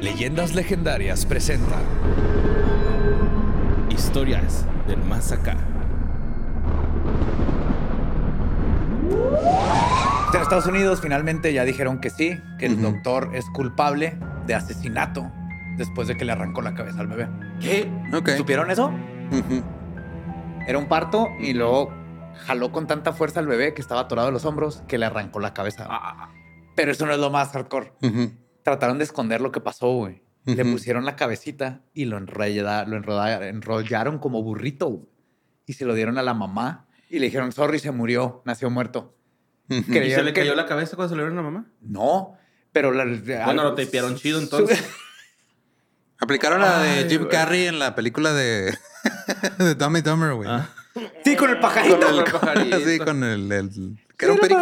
Leyendas legendarias presenta Historias del más acá. En Estados Unidos finalmente ya dijeron que sí, que el doctor es culpable de asesinato después de que le arrancó la cabeza al bebé. ¿Qué? ¿Supieron eso? Era un parto y luego jaló con tanta fuerza al bebé que estaba atorado de los hombros que le arrancó la cabeza. Ah, Pero eso no es lo más hardcore. Trataron de esconder lo que pasó, güey. Le pusieron la cabecita y lo, enrolla- lo enrollaron como burrito güey. y se lo dieron a la mamá y le dijeron, sorry, se murió, nació muerto. ¿Y se le que- cayó la cabeza cuando se le dieron a la mamá? No, pero la, Bueno, lo tapearon chido entonces. Aplicaron la de Jim güey. Carrey en la película de, de and Dumber, güey. Ah. Sí, con el pajarito. Con el pajarito. Sí, con el, el- que era un perico.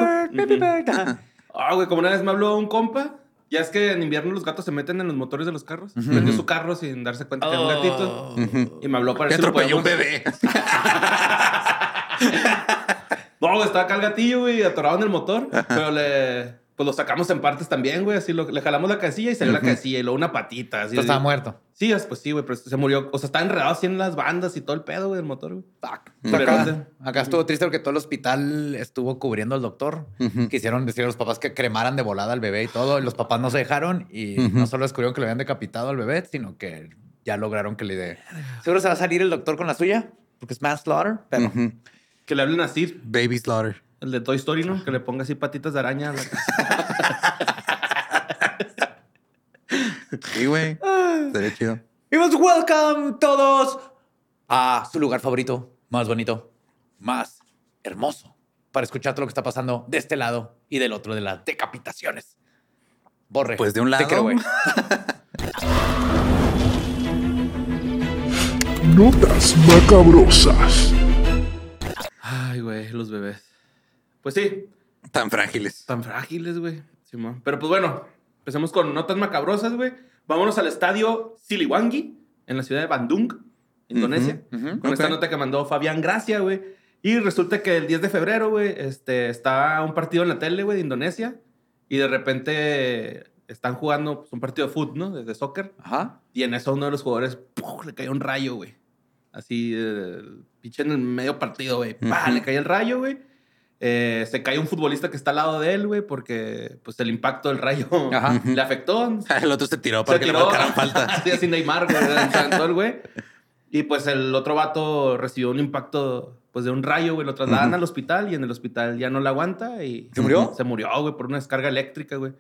Ah, güey, como una vez me habló un compa. Ya es que en invierno los gatos se meten en los motores de los carros. Prendió su carro sin darse cuenta que era un gatito. Ujú. Y me habló para Que ver si un bebé. No, estaba acá el gatillo, güey, atorado en el motor. Pero le... Pues lo sacamos en partes también, güey. Así lo- le jalamos la casilla y salió la casilla. Y luego una patita. Así estaba muerto. Sí, es- pues sí, güey. Pero se murió. O sea, estaba enredado así en las bandas y todo el pedo, güey, del motor, güey. Acá, acá estuvo triste porque todo el hospital estuvo cubriendo al doctor. Quisieron decir a los papás que cremaran de volada al bebé y todo. y Los papás no se dejaron y no solo descubrieron que le habían decapitado al bebé, sino que ya lograron que le dé. Seguro se va a salir el doctor con la suya, porque es manslaughter, pero. Que le hablen así. Baby Slaughter. El de Toy Story, ¿no? Que le ponga así patitas de araña. a la casa. Sí, güey. Sería chido. Y pues welcome todos a su lugar favorito, más bonito, más hermoso, para escuchar todo lo que está pasando de este lado y del otro de las decapitaciones. Borre. Pues de un te lado. creo, güey. Notas macabrosas. Ay, güey, los bebés. Pues sí, Tan frágiles. tan frágiles, güey. Simón. Pero pues bueno, empecemos con notas macabrosas, güey. Vámonos al estadio Siliwangi, en la ciudad de Bandung, Indonesia. Con esta nota que mandó Fabián Gracia, güey. Y resulta que el 10 de febrero, güey, este, está un partido en la tele, güey, de Indonesia. Y de repente están jugando pues, un partido de fútbol, ¿no? De, de soccer. Ajá. Y en eso uno de los jugadores, ¡puf! le cayó un rayo, güey. Así, eh, pinche en el medio partido, güey. ¡Pah! Ujú. Le cae el rayo, güey. Eh, se cae un futbolista que está al lado de él, güey, porque pues el impacto del rayo Ajá. le afectó. El otro se tiró para Se que le tiró. marcaran falta. Así, así Neymar, güey. se aventó el güey. Y pues el otro vato recibió un impacto pues de un rayo, güey. Lo trasladan al hospital y en el hospital ya no la aguanta y... ¿Se murió? Se murió, güey, por una descarga eléctrica, güey.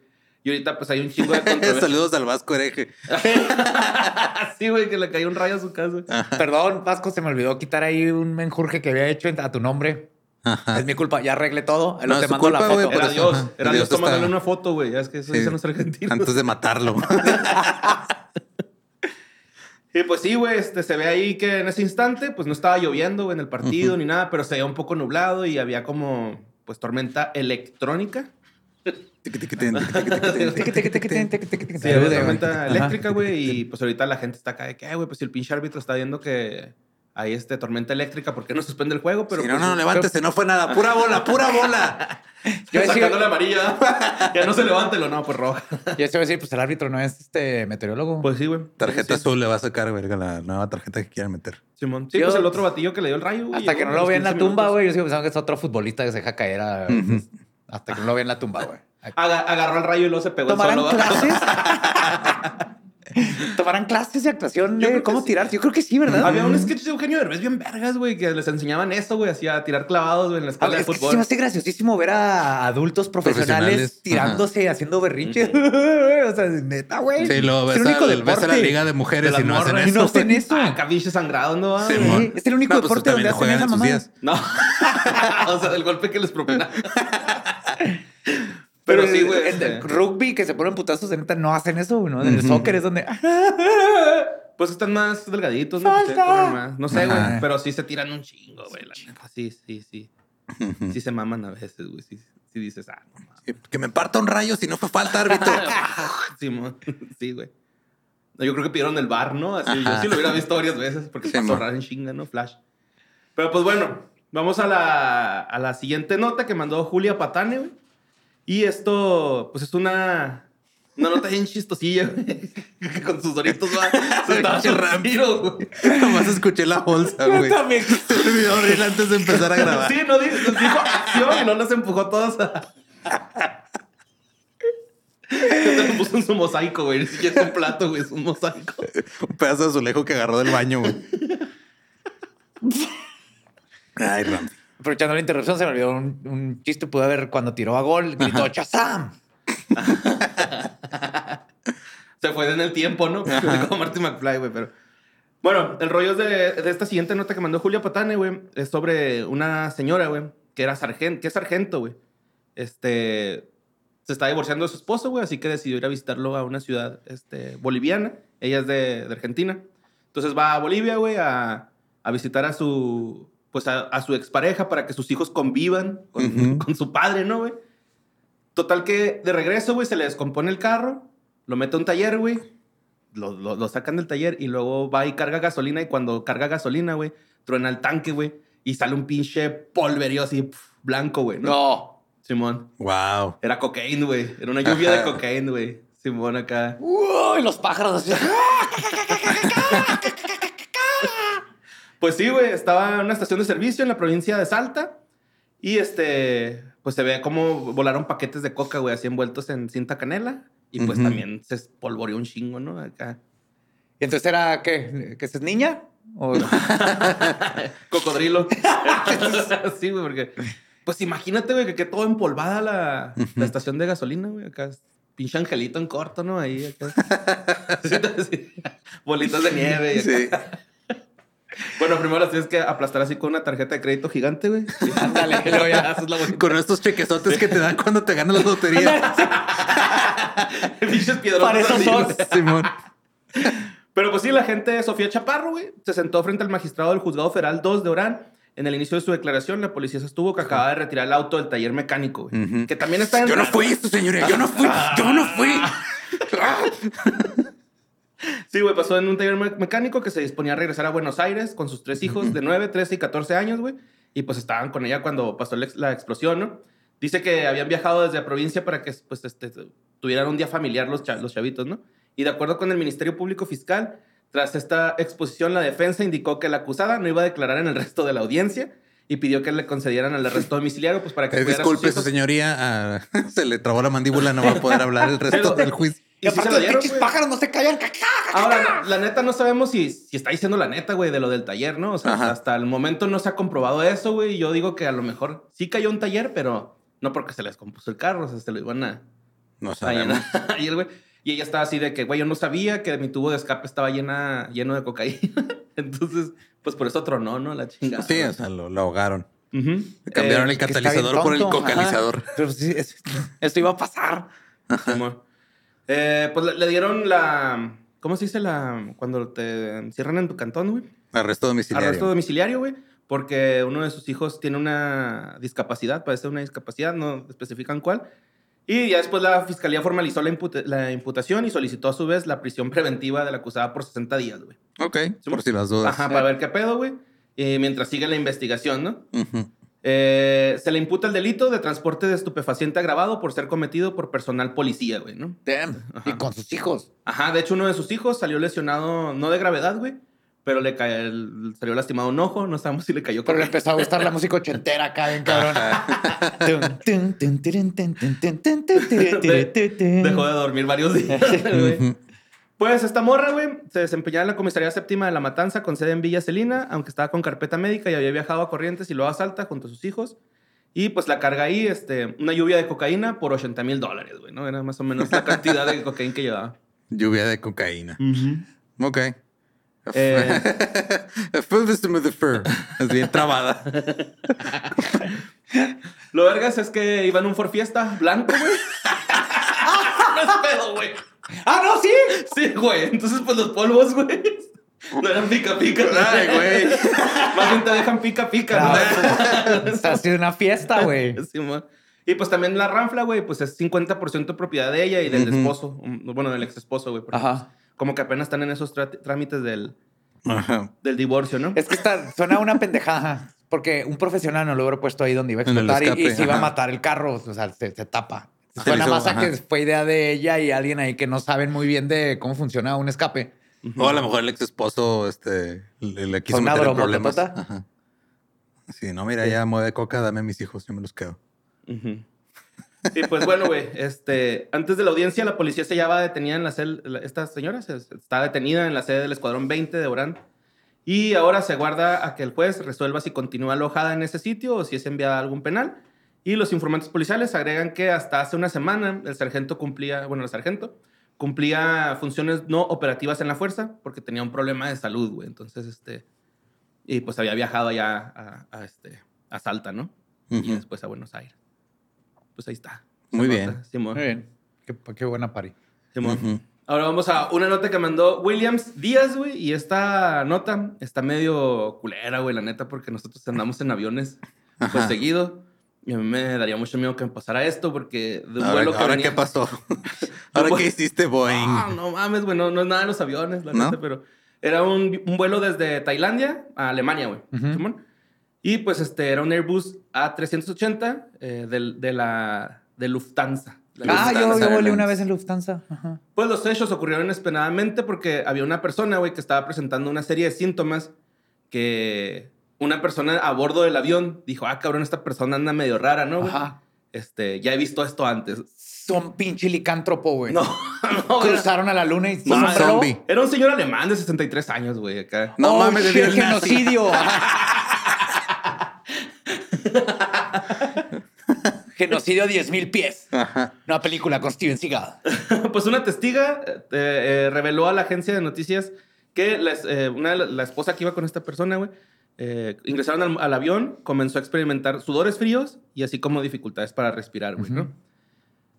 Y ahorita pues hay un chingo de controversia. Saludos al Vasco hereje. sí, güey, que le cayó un rayo a su casa. Perdón, Vasco, se me olvidó quitar ahí un menjurje que había hecho a tu nombre. Ajá. Es mi culpa, ya arreglé todo. No, te mando la foto. por Era eso, Dios. ajá. Era Dios Dios tomándole está- una foto, güey. Ya es que eso Sí. dicen los argentinos. Antes de matarlo. Y pues sí, güey, este, se ve ahí que en ese instante, pues no estaba lloviendo güey, en el partido ni nada, pero se veía un poco nublado y había como, pues, tormenta electrónica. Sí, había tormenta eléctrica, güey, y pues ahorita la gente está acá de que, "Ay, güey, pues si el pinche árbitro está viendo que hay este tormenta eléctrica porque no suspende el juego, pero Si no, pues, no, levántese, no fue nada. Pura bola, pura bola. Yo sacando la amarilla. ya no se levántelo, no, pues roja. Yo te voy a decir, pues el árbitro no es este meteorólogo. Pues sí, güey. Tarjeta Sí, azul le va a sacar, verga, la nueva tarjeta que quieran meter. Simón. Sí, Yo- pues el otro batillo que le dio el rayo. güey, Hasta que no lo vea en la 15 tumba, güey. Yo sigo pensando que es otro futbolista que se deja caer a... Hasta que no lo vea en la tumba, güey. Aga- agarró el rayo y luego se pegó el ¿Tomarán solo. clases? ¿Tomarán clases de actuación de que cómo sí. tirar? Yo creo que sí, ¿verdad? Había un sketch de Eugenio Derbez bien vergas, güey, que les enseñaban eso, güey, hacía tirar clavados, en la escuela ver, de sí fútbol. se me hace graciosísimo ver a adultos profesionales, Profesionales, tirándose, haciendo berrinches. o sea, neta, güey. Sí, Es ves, el único al- ves a la liga de mujeres de y no hacen morras. Y eso. no hacen eso. Ah, cabiche sangrado, ¿no? Sí. Es el único No, pues deporte donde hacen esa días. No. o sea, del golpe que les propina. Pero, Pero sí, güey. En este, el rugby que se ponen putazos, de neta, no hacen eso, ¿no? En el Ujú. soccer es donde. Pues están más delgaditos, ¿no? Pues, sí, más. No sé, güey. Pero sí se tiran un chingo, güey. la neta. Sí, sí, sí. Sí se maman a veces, güey. Sí, sí dices, ah, no mames. Que me parta un rayo si no fue falta, árbitro. Simón. Sí, güey. Yo creo que pidieron el bar, ¿no? Así, yo sí lo hubiera visto varias veces porque Sí, pasó mon. raro en chinga, ¿no? Flash. Pero pues bueno, vamos a la, a la siguiente nota que mandó Julia Patane, güey. Y esto, pues es una, una nota bien chistosilla, güey. Con sus doritos va. Se estaba tiro, güey. Nomás escuché la bolsa, güey. también. Se olvidó abrir antes de empezar a grabar. Sí, no dijo, dijo acción y no nos empujó todos a. Te lo puso en su mosaico, güey. Ni siquiera es un plato, güey. Es un mosaico. Un pedazo de azulejo que agarró del baño, güey. Ay, Ram. Aprovechando la interrupción, se me olvidó un, un chiste. Pude ver cuando tiró a gol, gritó Chazam. Se fue en el tiempo, ¿no? Como Marty McFly, güey, pero... Bueno, el rollo es de, de esta siguiente nota que mandó Julia Patane, güey. Es sobre una señora, güey, que era sargento, que es sargento, güey. Este... Se está divorciando de su esposo, güey, así que decidió ir a visitarlo a una ciudad este, boliviana. Ella es de, de Argentina. Entonces va a Bolivia, güey, a, a visitar a su... Pues a, a su expareja para que sus hijos convivan con, su padre, ¿no, güey? Total que de regreso, güey, se le descompone el carro, lo mete a un taller, güey, lo, lo- lo sacan del taller y luego va y carga gasolina y cuando carga gasolina, güey, truena el tanque, güey, y sale un pinche polverío así pf, blanco, güey, ¿no? No. Simón. Wow. Era cocaína, güey. Era una lluvia de cocaína, güey. Simón acá. Uy, los pájaros así. Pues sí, güey, estaba en una estación de servicio en la provincia de Salta y este, pues se ve cómo volaron paquetes de coca, güey, así envueltos en cinta canela y pues también se espolvoreó un chingo, ¿no? Acá. ¿Y entonces era qué? ¿Que es niña? ¿O... Cocodrilo. sí, güey, porque pues imagínate, güey, que quede todo empolvada la, la estación de gasolina, güey, acá. Pinche angelito en corto, ¿no? Ahí, acá. Bolitas de nieve. Y acá. Sí. Bueno, primero las tienes que aplastar así con una tarjeta de crédito gigante, güey. Ándale, luego ya. Haces la bolita. Con estos chequezotes que te dan cuando te ganas la lotería. Pinches piedrotas Para eso así, son. güey. Simón. Pero pues sí, la gente, Sofía Chaparro, güey, se sentó frente al magistrado del Juzgado Federal 2 de Orán. En el inicio de su declaración, la policía sostuvo que acaba de retirar el auto del taller mecánico, güey. Que también está en... Yo no fui esto, señora. Yo no fui. Yo no fui. Sí, güey, pasó en un taller me- mecánico que se disponía a regresar a Buenos Aires con sus tres hijos de 9, 13 y 14 años, güey. Y pues estaban con ella cuando pasó la, ex- la explosión, ¿no? Dice que habían viajado desde la provincia para que pues, este, tuvieran un día familiar los, los chavitos, ¿no? Y de acuerdo con el Ministerio Público Fiscal, tras esta exposición, la defensa indicó que la acusada no iba a declarar en el resto de la audiencia y pidió que le concedieran el arresto domiciliario pues para que Eh, disculpe, su señoría. ah, se le trabó la mandíbula. No va a poder hablar el resto del juicio. Y aparte lo los pinches pájaros no se callan. Ahora, la, la neta, no sabemos si, si está diciendo la neta, güey, de lo del taller, ¿no? O sea, Ajá. hasta el momento no se ha comprobado eso, güey. y Yo digo que a lo mejor sí cayó un taller, pero no porque se les compuso el carro, o sea, se lo iban a, No a sabemos. llenar ayer, güey. Y ella estaba así de que, güey, yo no sabía que mi tubo de escape estaba llena, lleno de cocaína. Entonces, pues por eso tronó, ¿no? La chingada. Sí, o sea, lo, lo ahogaron. Cambiaron Eh, el bien catalizador por el cocalizador. Ajá. Pero sí, es- esto iba a pasar. Simón. Eh, pues le, le dieron la... ¿Cómo se dice la... Cuando te encierran en tu cantón, güey? Arresto domiciliario. Arresto domiciliario, güey, porque uno de sus hijos tiene una discapacidad, parece una discapacidad, no especifican cuál. Y ya después la fiscalía formalizó la, imputa- la imputación y solicitó a su vez la prisión preventiva de la acusada por 60 días, güey. Ok, por si las dudas. Ajá, para ver qué pedo, güey. eh, mientras sigue la investigación, ¿no? Ujú. Eh, se le imputa el delito de transporte de estupefaciente agravado por ser cometido por personal policía, güey, ¿no? Damn. Y con sus hijos. Ajá, de hecho, uno de sus hijos salió lesionado, no de gravedad, güey, pero le cae, salió lastimado un ojo, no sabemos si le cayó. Pero le empezó a gustar la música ochentera acá, bien cabrón. Dejó de dormir varios días. Güey. Pues esta morra, güey, se desempeñaba en la comisaría séptima de La Matanza con sede en Villa Celina, aunque estaba con carpeta médica y había viajado a Corrientes y luego a Salta junto a sus hijos. Y pues la carga ahí, este, una lluvia de cocaína por 80 mil dólares, güey, ¿no? Era más o menos la cantidad de cocaína que llevaba. Lluvia de cocaína. Ok. Eh. Fue the fur. Es bien trabada. Lo vergas es que iba en un Ford Fiesta blanco, güey. no es pedo, güey. ¡Ah, no, sí! Sí, güey. Entonces, pues los polvos, güey. No eran pica pica. Ay, güey. Más bien te dejan pica pica. Claro. Está haciendo una fiesta, güey. Sí, y pues también la ranfla, güey, pues es 50% propiedad de ella y del Ujú. esposo. um, Bueno, del ex esposo, güey. Ajá. pues, Como que apenas están en esos trámites del, Ajá. del divorcio, ¿no? Es que está, suena una pendejada. Porque un profesional no lo hubiera puesto ahí donde iba a explotar y- y, se iba a matar el carro. O sea, se, se tapa. Suena más a que fue idea de ella y alguien ahí que no saben muy bien de cómo funciona un escape. O a lo mejor el ex esposo este, le, le quiso meter broma, problemas. Ajá. Sí, no, mira, ya mueve coca, dame a mis hijos, yo me los quedo. Ujú. Y pues bueno, güey, este, antes de la audiencia, la policía se hallaba detenida en la sede, la- esta señora se- se- está detenida en la sede del Escuadrón 20 de Orán. Y ahora se guarda a que el juez resuelva si continúa alojada en ese sitio o si es enviada a algún penal. Y los informantes policiales agregan que hasta hace una semana el sargento cumplía, bueno, el sargento cumplía funciones no operativas en la fuerza porque tenía un problema de salud, güey. Entonces, este, y pues había viajado allá a, a, este, a Salta, ¿no? Y Ujú. después a Buenos Aires. Pues ahí está. Muy bien. Simón. Muy bien. Qué, qué buena pari. Simón. Ujú. Ahora vamos a una nota que mandó Williams Díaz, güey. Y esta nota está medio culera, güey, la neta, porque nosotros andamos en aviones pues Ajá. seguido. Y a mí me daría mucho miedo que me pasara esto, porque de un Ahora, vuelo que ahora venía- ¿qué pasó? ¿Ahora qué hiciste, Boeing? Ah, no mames, güey, no, no es nada de los aviones, la ¿No? neta, pero era un, un vuelo desde Tailandia a Alemania, güey. Simón. Y pues este era un Airbus A380 eh, del- de, la de Lufthansa. La Ah, yo, Lufthansa yo volé una vez en Lufthansa. Ajá. Pues los hechos ocurrieron inesperadamente porque había una persona, güey, que estaba presentando una serie de síntomas que una persona a bordo del avión dijo, ah, cabrón, esta persona anda medio rara, ¿no? güey? Ajá. Este, ya he visto esto antes. Son pinche licántropo, güey. No, no, era, Cruzaron a la luna y No, ¿Son era- zombie. era un señor alemán de 63 años, güey, acá. No Oh, mames, shit, genocidio. genocidio a 10 mil pies. Ajá. Una película con Steven Seagal. pues una testiga eh, eh, reveló a la agencia de noticias que la, eh, una la esposa que iba con esta persona, güey, eh, ingresaron al, al avión, comenzó a experimentar sudores fríos y así como dificultades para respirar, güey, ¿no?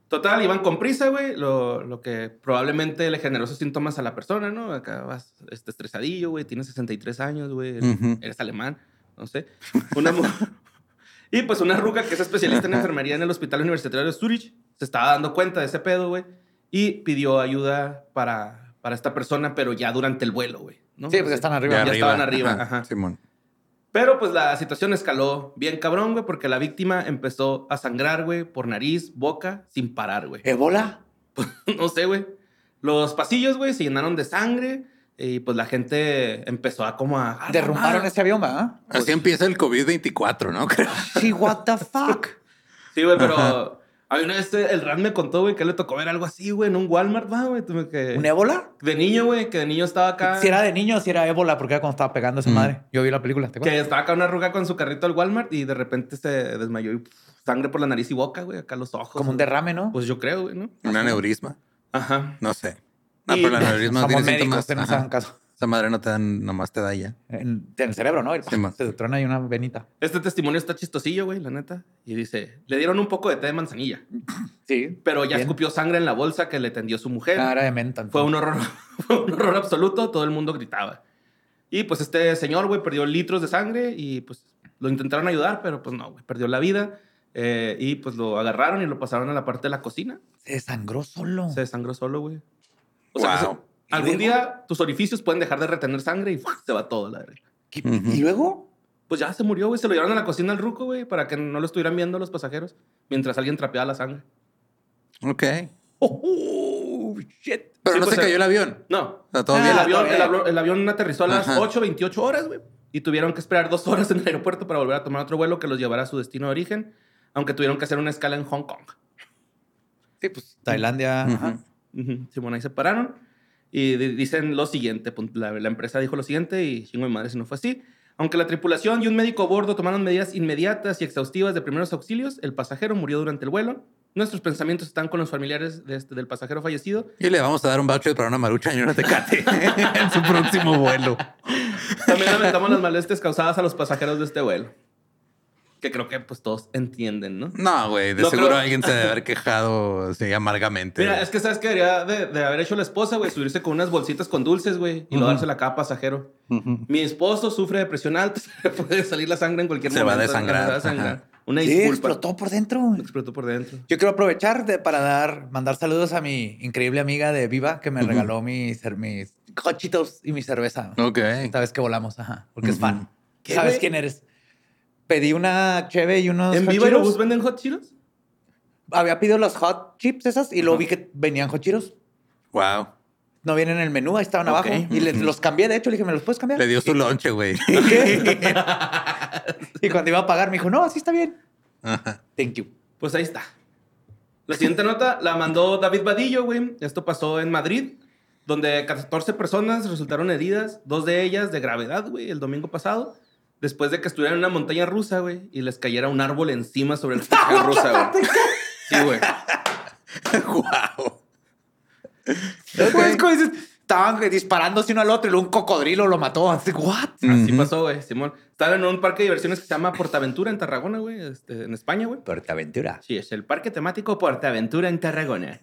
Total, iban con prisa, güey, lo, lo que probablemente le generó esos síntomas a la persona, ¿no? Acá vas este, estresadillo, güey, tienes 63 años, güey, eres, Ujú. eres alemán, no sé. Una y pues una ruca que es especialista en enfermería en el Hospital Universitario de Zurich se estaba dando cuenta de ese pedo, güey, y pidió ayuda para, para esta persona, pero ya durante el vuelo, güey. ¿no? Sí, pues están arriba. Ya estaban arriba, ajá. Simón. Pero pues la situación escaló bien cabrón, güey, porque la víctima empezó a sangrar, güey, por nariz, boca, sin parar, güey. ¿Ebola? no sé, güey. Los pasillos, güey, se llenaron de sangre y pues la gente empezó a como a... a- Derrumbaron ese avión, ¿verdad? Así empieza el COVID-24, ¿no? Creo. Sí, what the fuck. Sí, güey, pero... Hay una vez el Ran me contó, güey, que le tocó ver algo así, güey, en un Walmart, va, güey. que- ¿Un ébola? De niño, güey, que de niño estaba acá... Si era de niño, si era ébola, porque era cuando estaba pegando esa Mm. madre. Yo vi la película, ¿te Que acuerdas? estaba acá una arruga con su carrito al Walmart y de repente se desmayó y pff, sangre por la nariz y boca, güey, acá los ojos. Como un derrame, ¿no? Pues yo creo, güey, ¿no? Un aneurisma. Ajá. No sé. No, Y- pero el aneurisma no tiene médicos, síntomas. no caso. Esa madre no te dan, nomás te da ya. En, en el cerebro, ¿no? Sí, man. Se te trona ahí una venita. Este testimonio está chistosillo, güey, la neta. Y dice, le dieron un poco de té de manzanilla, Sí. pero ya Bien. escupió sangre en la bolsa que le tendió su mujer. Era de menta. Fue un horror, fue un horror absoluto, todo el mundo gritaba. Y pues este señor, güey, perdió litros de sangre y pues lo intentaron ayudar, pero pues no, güey, perdió la vida. Eh, y pues lo agarraron y lo pasaron a la parte de la cocina. Se desangró solo. Se desangró solo, güey. O Wow. Algún día tus orificios pueden dejar de retener sangre y ¡fua! se va todo, la verdad. ¿Qué- Ujú. ¿Y luego? pues ya se murió, güey. Se lo llevaron a la cocina al ruco, güey, para que no lo estuvieran viendo los pasajeros mientras alguien trapeaba la sangre. Ok. Oh, shit. Pero Sí, no pues, se cayó eh, el avión. No. Todo Ah, bien. el, avión, el, avión, el avión aterrizó a las Ajá. 8, 28 horas, güey. Y tuvieron que esperar dos horas en el aeropuerto para volver a tomar otro vuelo que los llevara a su destino de origen, aunque tuvieron que hacer una escala en Hong Kong. Sí, pues Tailandia. ajá. Ujú. Simón, ahí se pararon y di- dicen lo siguiente. la empresa dijo lo siguiente y chingo de madre si no fue así. Aunque la tripulación y un médico a bordo tomaron medidas inmediatas y exhaustivas de primeros auxilios, el pasajero murió durante el vuelo. Nuestros pensamientos están con los familiares de este- del pasajero fallecido. Y le vamos a dar un voucher para una marucha y una tecate en su próximo vuelo. También lamentamos las molestias causadas a los pasajeros de este vuelo. Que creo que pues todos entienden, ¿no? No, güey. De No seguro creo- alguien se debe haber quejado así amargamente. Mira, es que sabes que debería de, de haber hecho la esposa, güey, subirse con unas bolsitas con dulces, güey, y lo dársela a cada pasajero. Ujú. Mi esposo sufre de presión alta, se le puede salir la sangre en cualquier Se va a momento. desangrar, Se va a desangrar. ajá. Una Sí, disculpa. explotó por dentro. güey. Explotó por dentro. Yo quiero aprovechar de- para dar, mandar saludos a mi increíble amiga de Viva que me regaló mis, Cheetos y mi cerveza. Ok. Esta vez que volamos, ajá, porque es fan. ¿Qué, ¿Sabes quién eres? Pedí una cheve y unos ¿En hot Viva Cheetos. Venden hot Cheetos? Había pedido los hot chips esas y luego vi que venían hot Cheetos. Wow. No vienen en el menú, ahí estaban Ok. abajo. Y les- los cambié, de hecho, le dije, ¿me los puedes cambiar? Le dio su lonche, güey. y cuando iba a pagar, me dijo, no, así está bien. Ajá. Thank you. Pues ahí está. La siguiente nota la mandó David Vadillo, güey. Esto pasó en Madrid, donde 14 personas resultaron heridas, dos de ellas de gravedad, güey, el domingo pasado, después de que estuvieran en una montaña rusa, güey, y les cayera un árbol encima sobre la montaña rusa, güey. Sí, güey. wow. Después, como dices, estaban disparándose uno al otro y luego un cocodrilo lo mató. Así, ¿what? Así pasó, güey, Simón. Estaban en un parque de diversiones que se llama Portaventura en Tarragona, güey, este, en España, güey. Portaventura. Sí, es el parque temático Portaventura en Tarragona.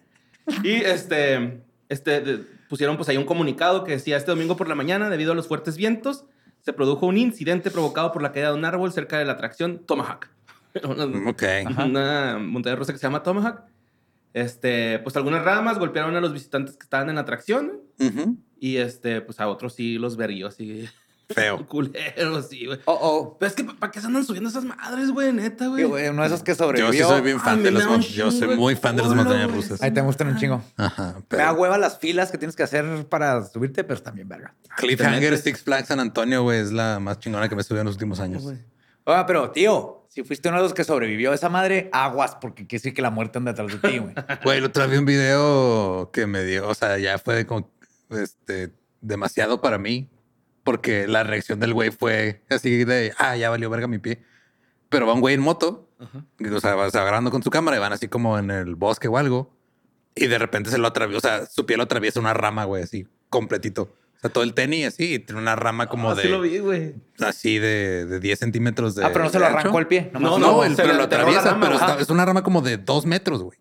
Y este, este, de- pusieron pues ahí un comunicado que decía, este domingo por la mañana, debido a los fuertes vientos, se produjo un incidente provocado por la caída de un árbol cerca de la atracción Tomahawk. una, Ok. una montaña rusa que se llama Tomahawk. Este, pues algunas ramas golpearon a los visitantes que estaban en la atracción Ujú. y este, pues a otros sí los verguió así. Feo. Culeros, sí, güey. Oh, oh. Pero es que, ¿para qué se andan subiendo esas madres, güey? Neta, güey. Güey, uno de esos que Yo sobrevivió. sí soy bien fan mí de un mon- Yo soy muy fan de las montañas rusas. Ahí te gustan un chingo. Ajá. Me da Pero hueva las filas que tienes que hacer para subirte, pero bien verga. Cliffhanger. Six Flags San Antonio, güey, es la más chingona que me subió en los últimos años. Ah, pero tío, si fuiste uno de los que sobrevivió a esa madre, aguas, porque quiere decir que la muerte anda detrás de ti, güey. Güey, el otro día vi un video que me dio, o sea, ya fue como, este, demasiado para mí, porque la reacción del güey fue así de, ah, ya valió verga mi pie. Pero va un güey en moto, o sea, va se va agarrando con su cámara y van así como en el bosque o algo, y de repente se lo atraviesa, o sea, su pie lo atraviesa una rama, güey, así, completito. O sea, todo el tenis así, y tiene una rama como Así de, lo vi, güey. así de, de 10 centímetros de ah, pero no se lo arrancó el pie. nomás No, No, lo- el- pero lo atraviesa, rama, pero está- es una rama como de dos metros, güey.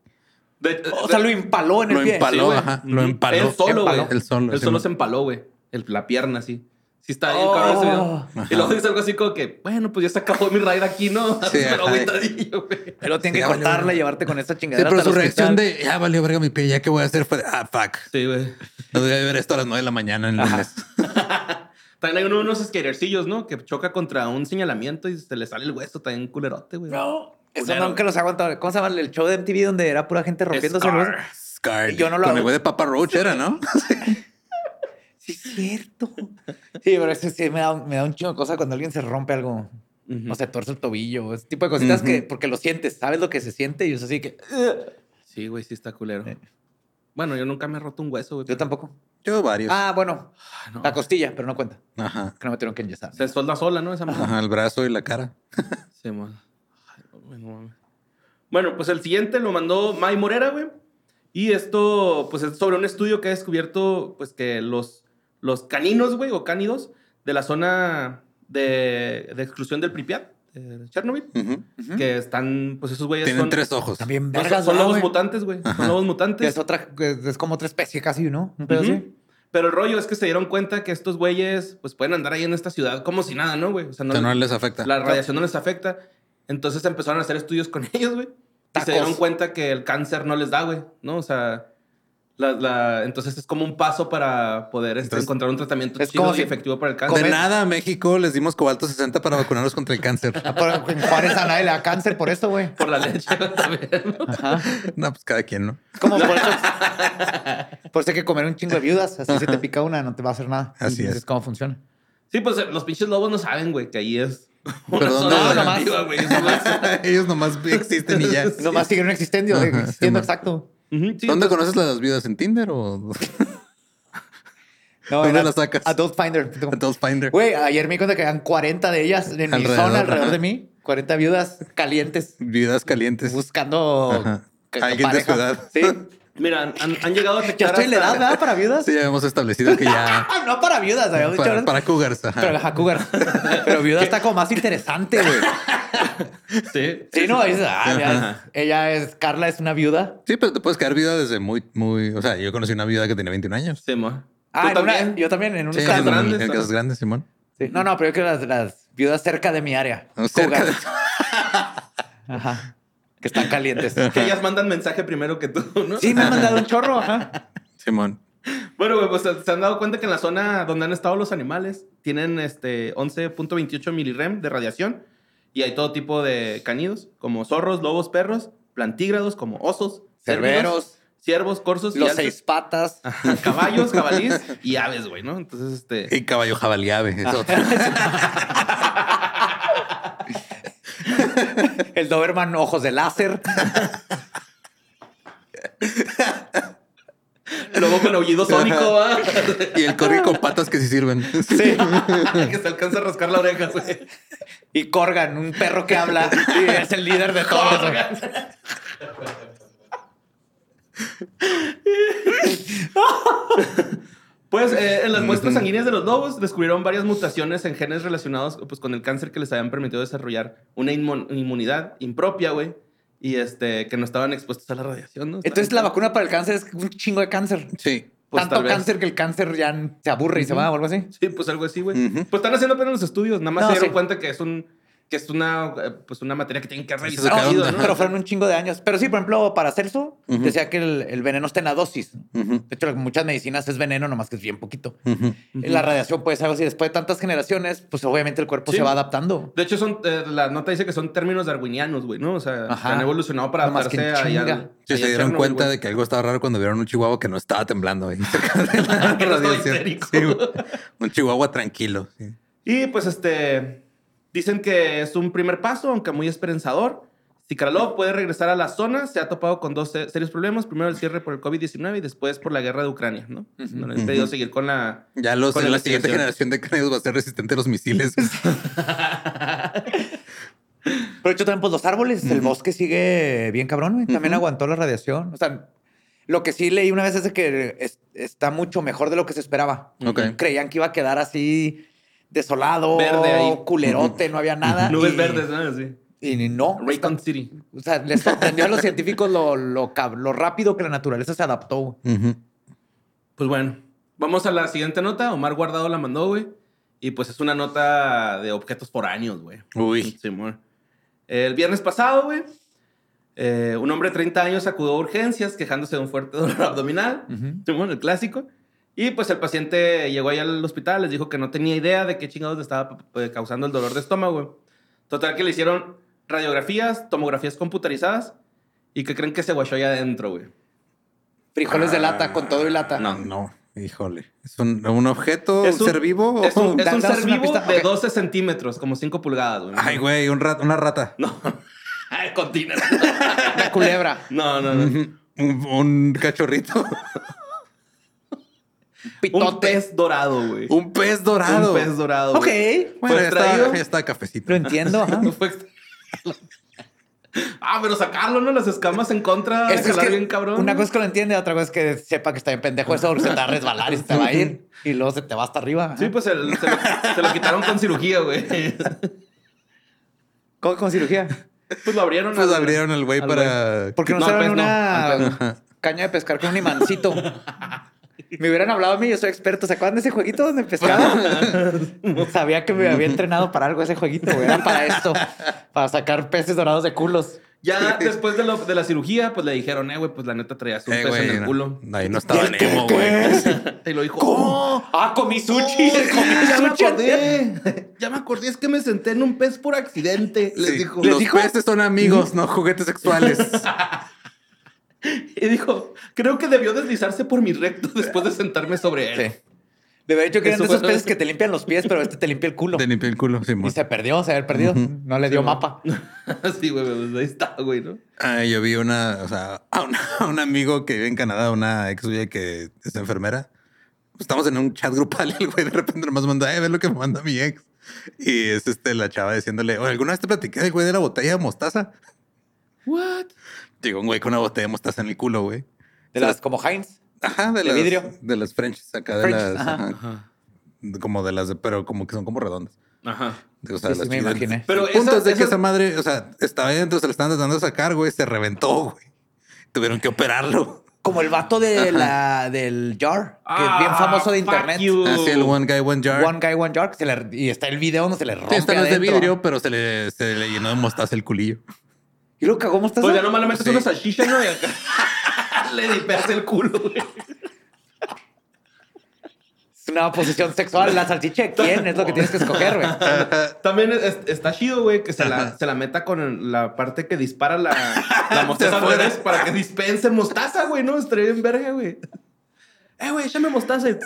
De- O sea, lo empaló en el Lo pie. empaló, güey. ajá, lo empaló. Él solo, güey. Empaló. Él solo, Él sí, solo man. se empaló, güey. La pierna, así. Sí está bien, Oh. cabrón, ese video. Ajá. Y luego dice algo así como que, bueno, pues ya se acabó mi ride aquí, ¿no? Sí, pero ajá. agüitadillo, güey. Pero tiene Sí, que valió cortarla y llevarte con esta Sí, chingadera. pero hasta su el reacción de ya valió verga mi pie, ya qué voy a hacer fue de, ah, fuck. Sí, güey. No debe ver esto a las 9 de la mañana en lunes. También hay uno, unos skatercillos, ¿no? Que choca contra un señalamiento y se le sale el hueso también culerote, güey. No, eso Culero. nunca los aguantado. ¿Cómo se llama el show de MTV donde era pura gente rompiéndose el hueso? Scar. Scar. Yo no lo Con hago. el güey de Papa Roach era, ¿no? Sí, es cierto. Sí, pero eso sí me da, me da un chingo de cosa cuando alguien se rompe algo. Ujú. O se torce el tobillo. Ese tipo de cositas que, porque lo sientes, sabes lo que se siente y es así que. Sí, güey, sí está culero. Eh. Bueno, yo nunca me he roto un hueso, güey. Yo tampoco. Yo varios. Ah, bueno, Ah, no. la costilla, pero no cuenta. Ajá. Que no me tuvieron que enyesar. Se solda sola, ¿no? Esa. Ajá, el brazo y la cara. Sí, man. Ay, no, güey, no mames. Bueno, pues el siguiente lo mandó May Morera, güey. Y esto, pues es sobre un estudio que ha descubierto, pues que los, los caninos, güey, o cánidos de la zona de, de exclusión del Pripyat, de Chernobyl, que están, pues esos güeyes Tienen son... tres ojos. También no, son, vergas, son ¿verdad, lobos mutantes, güey. Son lobos mutantes. es otra, es como otra especie casi, ¿no? Un pedo Ujú. así. Pero el rollo es que se dieron cuenta que estos güeyes, pues pueden andar ahí en esta ciudad como si nada, ¿no, güey? O sea, O sea, no les afecta. la radiación no les afecta. Entonces empezaron a hacer estudios con ellos, güey. Y se dieron cuenta que el cáncer no les da, güey, ¿no? O sea, La- la- entonces es como un paso para poder este, Entonces, encontrar un tratamiento es chido como y si- efectivo para el De cáncer. Comer- nada, México les dimos cobalto 60 para vacunarlos contra el cáncer. En Juárez a nadie le da cáncer por esto, güey. Por la leche también. Ajá. No, pues cada quien, ¿no? Es como por eso. por eso hay que comer un chingo de viudas. Así si te pica una, no te va a hacer nada. Así es. Es cómo funciona. Sí, pues eh, los pinches lobos no saben, güey, que ahí es. Pero zona ¿dónde- radioactiva, güey. Nomás- Ellos nomás existen y ya. Nomás siguen existiendo, Ajá, existiendo sí, sí, ¿Dónde entonces- conoces las viudas? ¿En Tinder o No, ¿Dónde las sacas? Adult Finder. Adult Finder? Güey, ayer me di cuenta que eran 40 de ellas en mi zona, alrededor ajá. de mí. 40 viudas calientes Viudas calientes. buscando Alguien de su edad. Sí. Mira, han, llegado a Ya afectar. estoy en la edad, ¿verdad? Para viudas. Sí, ya hemos establecido que ya. Ah, no para viudas, habíamos dicho, para, ¿verdad? para cougars. ajá. Pero, ajá, cougar. Pero viuda está como más interesante, güey. Sí. Sí, no, es, ah, ya Ajá. es- ella es, Carla es una viuda. Sí, pero te puedes quedar viuda desde muy, muy. O sea, yo conocí una viuda que tenía 21 años. Sí, mo. Ah, yo también, en un Sí, en, grandes, en casas grandes, Simón. Sí. No, no, pero yo creo que las, las viudas cerca de mi área. No, cerca Cougar. de- Ajá. Que están calientes. Que ellas mandan mensaje primero que tú, ¿no? Sí, me han mandado un chorro, ajá. Simón. Bueno, güey, pues se han dado cuenta que en la zona donde han estado los animales tienen este 11.28 milirem de radiación y hay todo tipo de canidos, como zorros, lobos, perros, plantígrados, como osos, Cerberos, ciervos, corzos, y los alces, seis patas. ajá, caballos, jabalíes y aves, güey, ¿no? Entonces, este... Y caballo jabalí ave. El Doberman ojos de láser. Lobo con aullido sónico, ¿va? y el corri con patas que sí sirven. Sí. que se alcanza a rascar la oreja, güey. Y Corgan, un perro que habla y es el líder de todos. Pues eh, en las muestras sanguíneas de los lobos descubrieron varias mutaciones en genes relacionados pues, con el cáncer que les habían permitido desarrollar una inmu- inmunidad impropia, güey. Y este, que no estaban expuestos a la radiación, ¿no? Entonces la vacuna para el cáncer es un chingo de cáncer. Sí. Pues, Tanto cáncer que el cáncer ya se aburre y se va o algo así. Sí, pues algo así, güey. Pues están haciendo apenas los estudios. Nada más No, se dieron sí. cuenta que es un... Que es una, eh, pues una materia que tienen que revisar. sacaron chido, de- ¿no? Pero fueron un chingo de años. Pero sí, por ejemplo, para Celso, Ujú. decía que el, el veneno está en la dosis. Ujú, De hecho, muchas medicinas es veneno, nomás que es bien poquito. ujú. La radiación puede ser algo así. Después de tantas generaciones, pues obviamente el cuerpo Sí. se va adaptando. De hecho, son, eh, la nota dice que son términos darwinianos, güey, ¿no? O sea, Ajá. han evolucionado para más que adaptarse en ahí chinga. al- Sí, se dieron cuenta güey. de que algo estaba raro cuando vieron un chihuahua que no estaba temblando la Que no estaba. Sí, güey. un chihuahua tranquilo. sí. Y pues este dicen que es un primer paso, aunque muy esperanzador. Si Kralov puede regresar a la zona, se ha topado con dos se- serios problemas. Primero el cierre por el COVID-19 y después por la guerra de Ucrania, ¿no? No le han pedido seguir con la... Ya los, Con la la siguiente generación de cráneos va a ser resistente a los misiles. Pero de hecho, también, pues los árboles, el bosque sigue bien cabrón, güey. También aguantó la radiación. O sea, lo que sí leí una vez es de que es- está mucho mejor de lo que se esperaba. Ok. Creían que iba a quedar así desolado, Verde ahí. culerote, no había nada. Nubes y- verdes, ¿no? Sí. Y no. Raycon City. O sea, les sorprendió a los científicos lo, lo, lo rápido que la naturaleza se adaptó. Ujú. Pues bueno, vamos a la siguiente nota. Omar Guardado la mandó, güey. Y pues es una nota de objetos foráneos, güey. Uy. Simón. El viernes pasado, güey, eh, un hombre de 30 años acudió a urgencias quejándose de un fuerte dolor abdominal. Simón, el clásico. Y pues el paciente llegó ahí al hospital, les dijo que no tenía idea de qué chingados le estaba eh, causando el dolor de estómago. Total que le hicieron radiografías, tomografías computarizadas y que creen que se guachó allá adentro, güey. Frijoles de lata con todo y lata. No. No, híjole. ¿Es un, un objeto, Es un ser vivo? Es un, es un ser vivo de Ok. 12 centímetros, como 5 pulgadas, güey. Ay, güey, un rat- una rata. No. Ay, continúa. Una culebra. No, no, no. Un, un cachorrito. Pitote. Un pez dorado, güey. un pez dorado. Un pez dorado. Ok. güey. Bueno, ya está, ya está cafecito. Lo entiendo. ajá. Ah, pero sacarlo, ¿no? Las escamas en contra de Es que- es que bien cabrón. Una cosa es que lo entiende, otra cosa es que sepa que está bien pendejo eso, se te va a resbalar y se te va a ir. Y luego se te va hasta arriba. ajá. Sí, pues el- se, lo, se lo quitaron con cirugía, güey. ¿Cómo con cirugía? Pues lo abrieron. Pues al- abrieron el güey para... Porque no, No, no, una al caña de pescar con un imancito. Me hubieran hablado a mí, yo soy experto. ¿Se acuerdan de ese jueguito donde pescaba? Sabía que me había entrenado para algo ese jueguito, güey. Era para esto. Para sacar peces dorados de culos. Ya después de, lo- de la cirugía, pues le dijeron, eh, güey, pues la neta traías un Eh, güey, en el no. culo. Ahí no estaba Nemo, güey. Y lo dijo, ¿Cómo? "Oh, Ah, comí sushi. oh, comí ya me acordé. Ya me acordé, es que me senté en un pez por accidente. Les Sí, dijo. Los dijo? peces son amigos, no juguetes sexuales. Y dijo, creo que debió deslizarse por mi recto después de sentarme sobre él. Sí. De haber dicho que eran de Eso esos peces que te limpian los pies, pero este te limpia el culo. Te limpié el culo, Y Simón. se perdió, se había perdido. No le dio mapa. Sí, güey, pues ahí está, güey, ¿no? Ah, yo vi una, o sea, a, una- a un amigo que vive en Canadá, una ex suya que es enfermera. Estamos en un chat grupal y el güey de repente nomás manda, eh, ve lo que me manda mi ex. Y es este, la chava diciéndole, oye, ¿alguna vez te platiqué del güey de la botella de mostaza? What? Llegó un güey con una botella de mostaza en el culo, güey. De las como Heinz. Ajá, de, ¿De las, vidrio? De las Frenches acá, de las. ajá. ajá. Como de las, de- pero como que son como redondas. Ajá. O sea, Sí, las sí, me imaginé. Pero el punto esa- es de que esa- madre, o sea, estaba ahí dentro, se la estaban tratando de sacar, güey, se reventó, güey. Tuvieron que operarlo. Como el vato de la, del jar, que es bien Ah, famoso de internet. you. Así el One Guy, One Jar. One guy, one jar. que se le- y está el video donde se le rompe Sí, esta no es de vidrio, pero se le, se le llenó de mostaza el culillo. ¿Y luego cagó mostaza? Pues ya nomás le metes Sí. una salchicha, ¿no? Y acá le dipeas el culo, güey. Es una posición sexual. ¿La salchicha de quién? Es lo que tienes que escoger, güey. También es- está chido, güey, que se la, se la meta con la parte que dispara la, la mostaza para que dispense mostaza, güey, ¿no? Estaría bien verga, güey. Eh, güey, échame mostaza.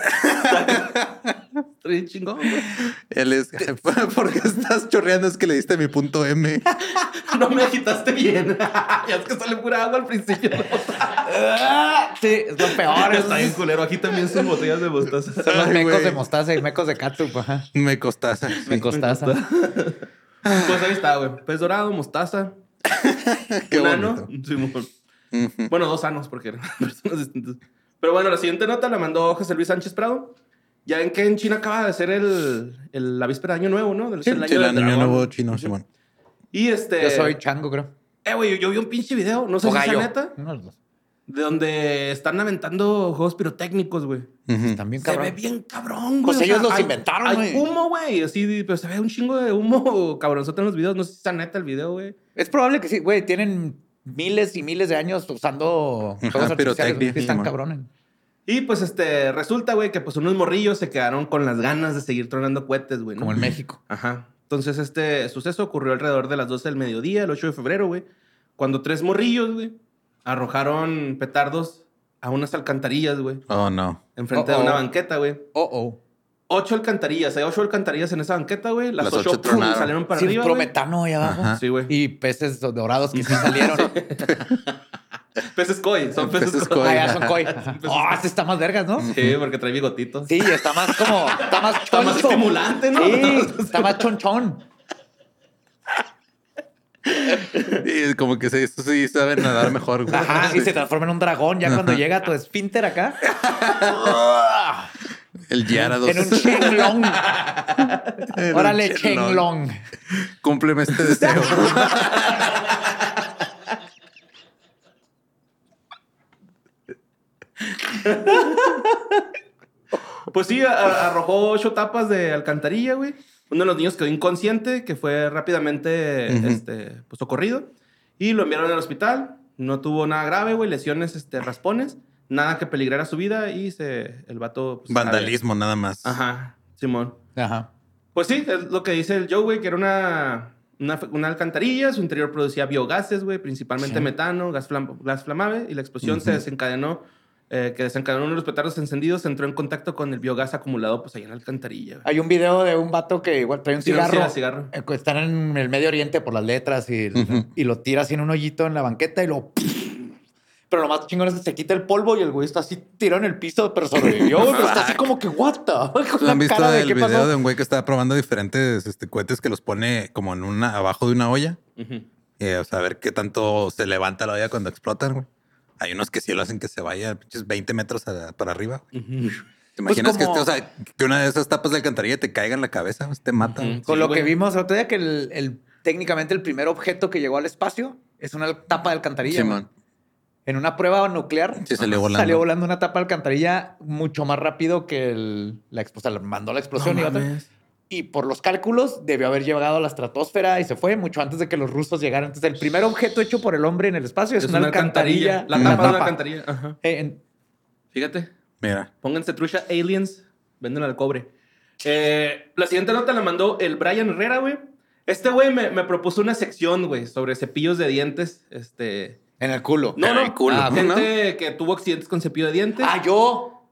Bien chingón, güey. Él es, ¿por qué estás chorreando? Es que le diste mi punto M. No me agitaste bien. ya es que sale pura agua al principio. Sí, es lo peor. Está bien culero. Aquí también son botellas de mostaza. Son los Ay, mecos güey. de mostaza y mecos de catsup. Me costaza. Me costaza. Pues ahí está, güey. Pez dorado, mostaza. Qué un ano. Simón. Bueno, dos anos, porque eran personas distintas. Pero bueno, la siguiente nota la mandó José Luis Sánchez Prado. Ya ven que en China acaba de ser el, el- la víspera de Año Nuevo, ¿no? Del Sí, el sí, el año nuevo chino, Simón. Y este. Yo soy chango, creo. Eh, güey, yo vi un pinche video, no sé O si es gallo. neta, Uno de los dos. de donde están aventando juegos pirotécnicos, güey. Ujú. También Se ve cabrón. bien cabrón, güey. Pues O sea, ellos los hay- inventaron, Hay güey. humo, güey. Así, pero se ve un chingo de humo cabronzote en los videos. No sé si está neta el video, güey. Es probable que sí, güey. Tienen miles y miles de años usando Ajá, juegos artificiales. Están cabrones. Y pues este, resulta, güey, que pues unos morrillos se quedaron con las ganas de seguir tronando cohetes, güey. ¿no? Como en México. Ajá. Entonces, este suceso ocurrió alrededor de las 12 del mediodía, el 8 de febrero, güey. Cuando tres morrillos, güey, arrojaron petardos a unas alcantarillas, güey. Oh, no. Enfrente Oh, de una banqueta, güey. Oh, oh. Ocho alcantarillas. Hay ocho alcantarillas en esa banqueta, güey. Las, Las ocho, ocho pum, salieron para Sí, arriba, puro güey. metano ahí abajo. Ajá. Sí, güey. Y peces dorados que sí salieron. Peces koi. Son peces, Peces koi. ah, ya son koi. Oh, este está más vergas, ¿no? Sí, porque trae bigotito. Sí, está más como... Está más Está más choncho. estimulante, ¿no? Sí, está más chonchón. Y como que se, estos sí saben nadar mejor, güey. Ajá, y se transforma en un dragón ya cuando llega a tu esfínter acá. El Yarados. en un chenglong. En un Órale, chenglong. chenglong. Cúmpleme este deseo. Pues sí, a- arrojó ocho tapas de alcantarilla, güey. Uno de los niños quedó inconsciente, que fue rápidamente este, pues, socorrido. Y lo enviaron al hospital. No tuvo nada grave, güey. Lesiones, este, raspones. Nada que peligrara su vida. Y se, el vato... pues, Vandalismo, nada más. Ajá, Simón. Ajá. Pues sí, es lo que dice el Joe, güey, que era una, una, una alcantarilla. Su interior producía biogases, güey, principalmente Sí. metano, gas, flam- gas flamable. Y la explosión se desencadenó, eh, que desencadenó uno de los petardos encendidos, entró en contacto con el biogás acumulado, pues ahí en la alcantarilla. güey. Hay un video de un vato que igual trae un Sí, cigarro. cigarro. Eh, Están en el Medio Oriente por las letras y, y lo tira así en un hoyito en la banqueta y lo... Pero lo más chingón es que se quita el polvo y el güey está así tirado en el piso, pero sobrevivió. pero está así como que, what the? Con la ¿Han visto cara de el qué video pasó. de un güey que está probando diferentes este, cohetes que los pone como en una, abajo de una olla? Ujú. Y, o sea, a ver qué tanto se levanta la olla cuando explotan, güey. Hay unos que sí lo hacen que se vaya pinches 20 metros a- para arriba. Ujú. ¿Te imaginas Pues como- que, este, o sea, que una de esas tapas de alcantarilla te caiga en la cabeza? Te mata. Con Sí, lo que vimos el otro día que el, el- técnicamente el primer objeto que llegó al espacio es una tapa de alcantarilla. Simón. En una prueba nuclear Sí, salió volando. salió volando una tapa de alcantarilla mucho más rápido que el- la explosión. mandó la explosión No y otra. Y por los cálculos debió haber llegado a la estratosfera y se fue mucho antes de que los rusos llegaran. Entonces, el primer objeto hecho por el hombre en el espacio es, una, alcantarilla. La en tapa de una alcantarilla. Ajá. Eh, en- Fíjate. Mira. Pónganse trucha aliens. Venden al cobre. Eh, la siguiente nota la mandó el Brian Herrera, güey. Este güey me, me propuso una sección, güey, sobre cepillos de dientes. Este. en el culo. No, no. el culo, Ah, ¿no? gente que tuvo accidentes con cepillo de dientes. Ah, yo.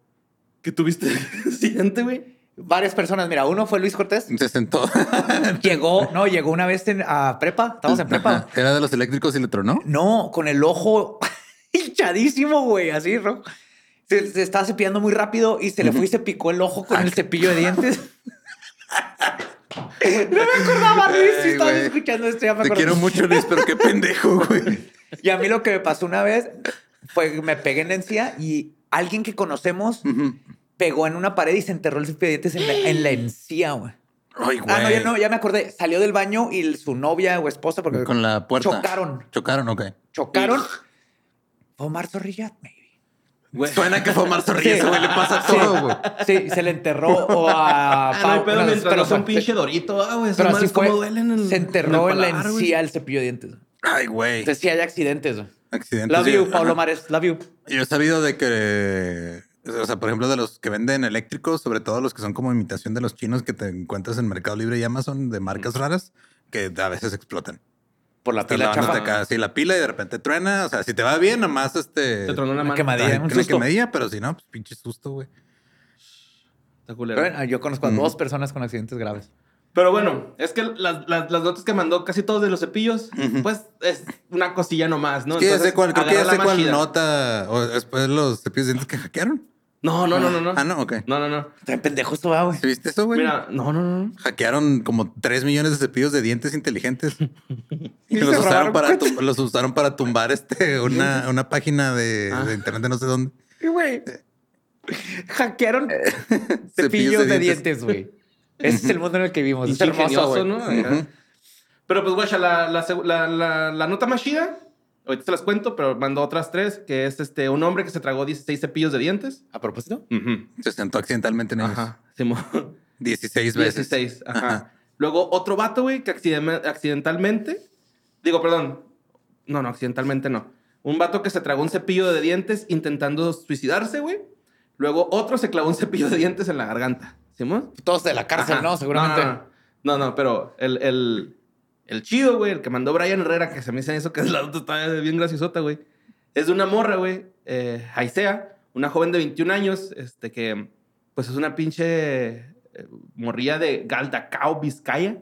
Que tuviste accidente, güey. Varias personas. Mira, uno fue Luis Cortés. Se sentó. Llegó, no, llegó una vez en- a prepa. Estamos en prepa. Ajá. Era de los eléctricos y le tronó. No, con el ojo hinchadísimo, güey, así, rojo. Se, se estaba cepillando muy rápido y se le fue y se picó el ojo con el cepillo de dientes. no me acordaba, Luis, si estabas escuchando esto, ya me Te acordé. quiero mucho, Luis, pero qué pendejo, güey. Y a mí lo que me pasó una vez fue que me pegué en la encía y alguien que conocemos. Pegó en una pared y se enterró el cepillo de dientes en la, en la encía, güey. Ay, güey. Ah, no ya, no, ya me acordé. Salió del baño y su novia o esposa, porque Con la puerta. chocaron. Chocaron, ok. Chocaron. Fue Omar Zorrilla, maybe. Güey. Suena que fue Omar Zorrilla, Sí. ese güey le pasa Sí. todo, güey. Sí, se le enterró o a Ah, no pero no un fue- pinche dorito. Ah, güey. Pero así fue. duelen en el- se enterró en, la güey. encía el cepillo de dientes. Ay, güey. Entonces sí hay accidentes. güey. Accidentes. Love you, Pablo Mares. Love you. Yo he sabido de que, o sea, por ejemplo, de los que venden eléctricos, sobre todo los que son como imitación de los chinos que te encuentras en Mercado Libre y Amazon de marcas raras, que a veces explotan. Por la pila chafa. acá así la pila y de repente truena. O sea, si te va bien, nomás este. Te tronó una Una mano. quemadilla. Un una susto. quemadilla, pero si no, pues pinche susto, güey. Está culero. Bueno, yo conozco a Mm. dos personas con accidentes graves. Pero bueno, es que las, las, las notas que mandó casi todos de los cepillos, Ujú. pues es una cosilla nomás, ¿no? Ya Entonces, sé cuál, creo que ya sé cuál nota. O después los cepillos de dientes que hackearon. No, no, no, no, no. Ah, no, ok. No, no, no. Está pendejo esto, va, güey. ¿Sí ¿Viste eso, güey? Mira, no, no, no. Hackearon como 3 millones de cepillos de dientes inteligentes. y los usaron, para los usaron para tumbar este, una, una página de, Ah. de internet de no sé dónde. Y, güey. Hackearon Cepillos cepillos de de dientes. güey. Ese es el mundo en el que vivimos. Es hermoso, güey. Pero pues, guacha, la, la, la, la nota más chida, ahorita se las cuento, pero mandó otras tres, que es este, un hombre que se tragó 16 cepillos de dientes. A propósito. Se sentó accidentalmente en ellos. Ajá. Simón. 16 veces. 16. Ajá. Ajá. Luego otro vato, güey, que accident- accidentalmente. Digo, perdón. No, no, accidentalmente no. Un vato que se tragó un cepillo de dientes intentando suicidarse, güey. Luego otro se clavó un cepillo de dientes en la garganta. ¿Simón? Todos de la cárcel, Ajá. ¿no? Seguramente. No, no, no, No, no, pero el, el, el chido, güey, el que mandó Brian Herrera, que se me dice eso, que es la nota está bien graciosota, güey. Es de una morra, güey, eh, Aisea, una joven de 21 años, este, que pues es una pinche eh, morrilla de Galdacao, Vizcaya.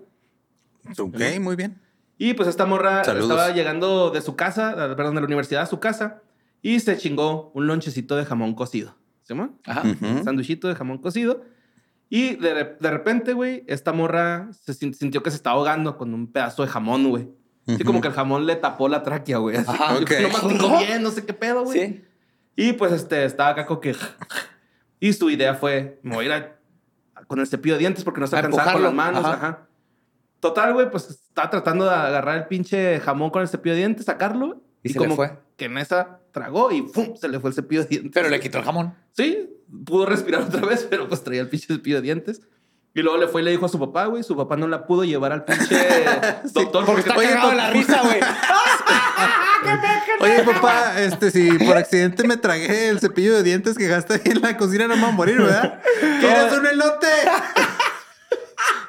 Ok, muy bien. Y pues esta morra Saludos. estaba llegando de su casa, eh, perdón, de la universidad a su casa, y se chingó un lonchecito de jamón cocido. ¿Sí, mo? Ajá. Ujú. un sanduichito de jamón cocido. Y de, de repente, güey, esta morra se sin- sintió que se estaba ahogando con un pedazo de jamón, güey. Así como que el jamón le tapó la tráquea, güey. Así Ajá, como que ok. no masticó bien, no sé qué pedo, güey. Sí. Y pues este, estaba acá con que... Y su idea fue, me voy a ir a- con el cepillo de dientes porque no se A alcanzaba con las manos. ajá. Ajá. Total, güey, pues estaba tratando de agarrar el pinche jamón con el cepillo de dientes, sacarlo. Y se le fue. que en esa tragó y ¡pum! se le fue el cepillo de dientes. Pero le quitó el jamón. Sí, pudo respirar otra vez, pero pues traía el pinche cepillo de dientes. Y luego le fue y le dijo a su papá, güey. Su papá no la pudo llevar al pinche doctor. Porque está cagado de la risa, güey. Oye, papá, este, si por accidente me tragué el cepillo de dientes que ahí en la cocina, no me voy a morir, ¿verdad? ¿Quieres un elote?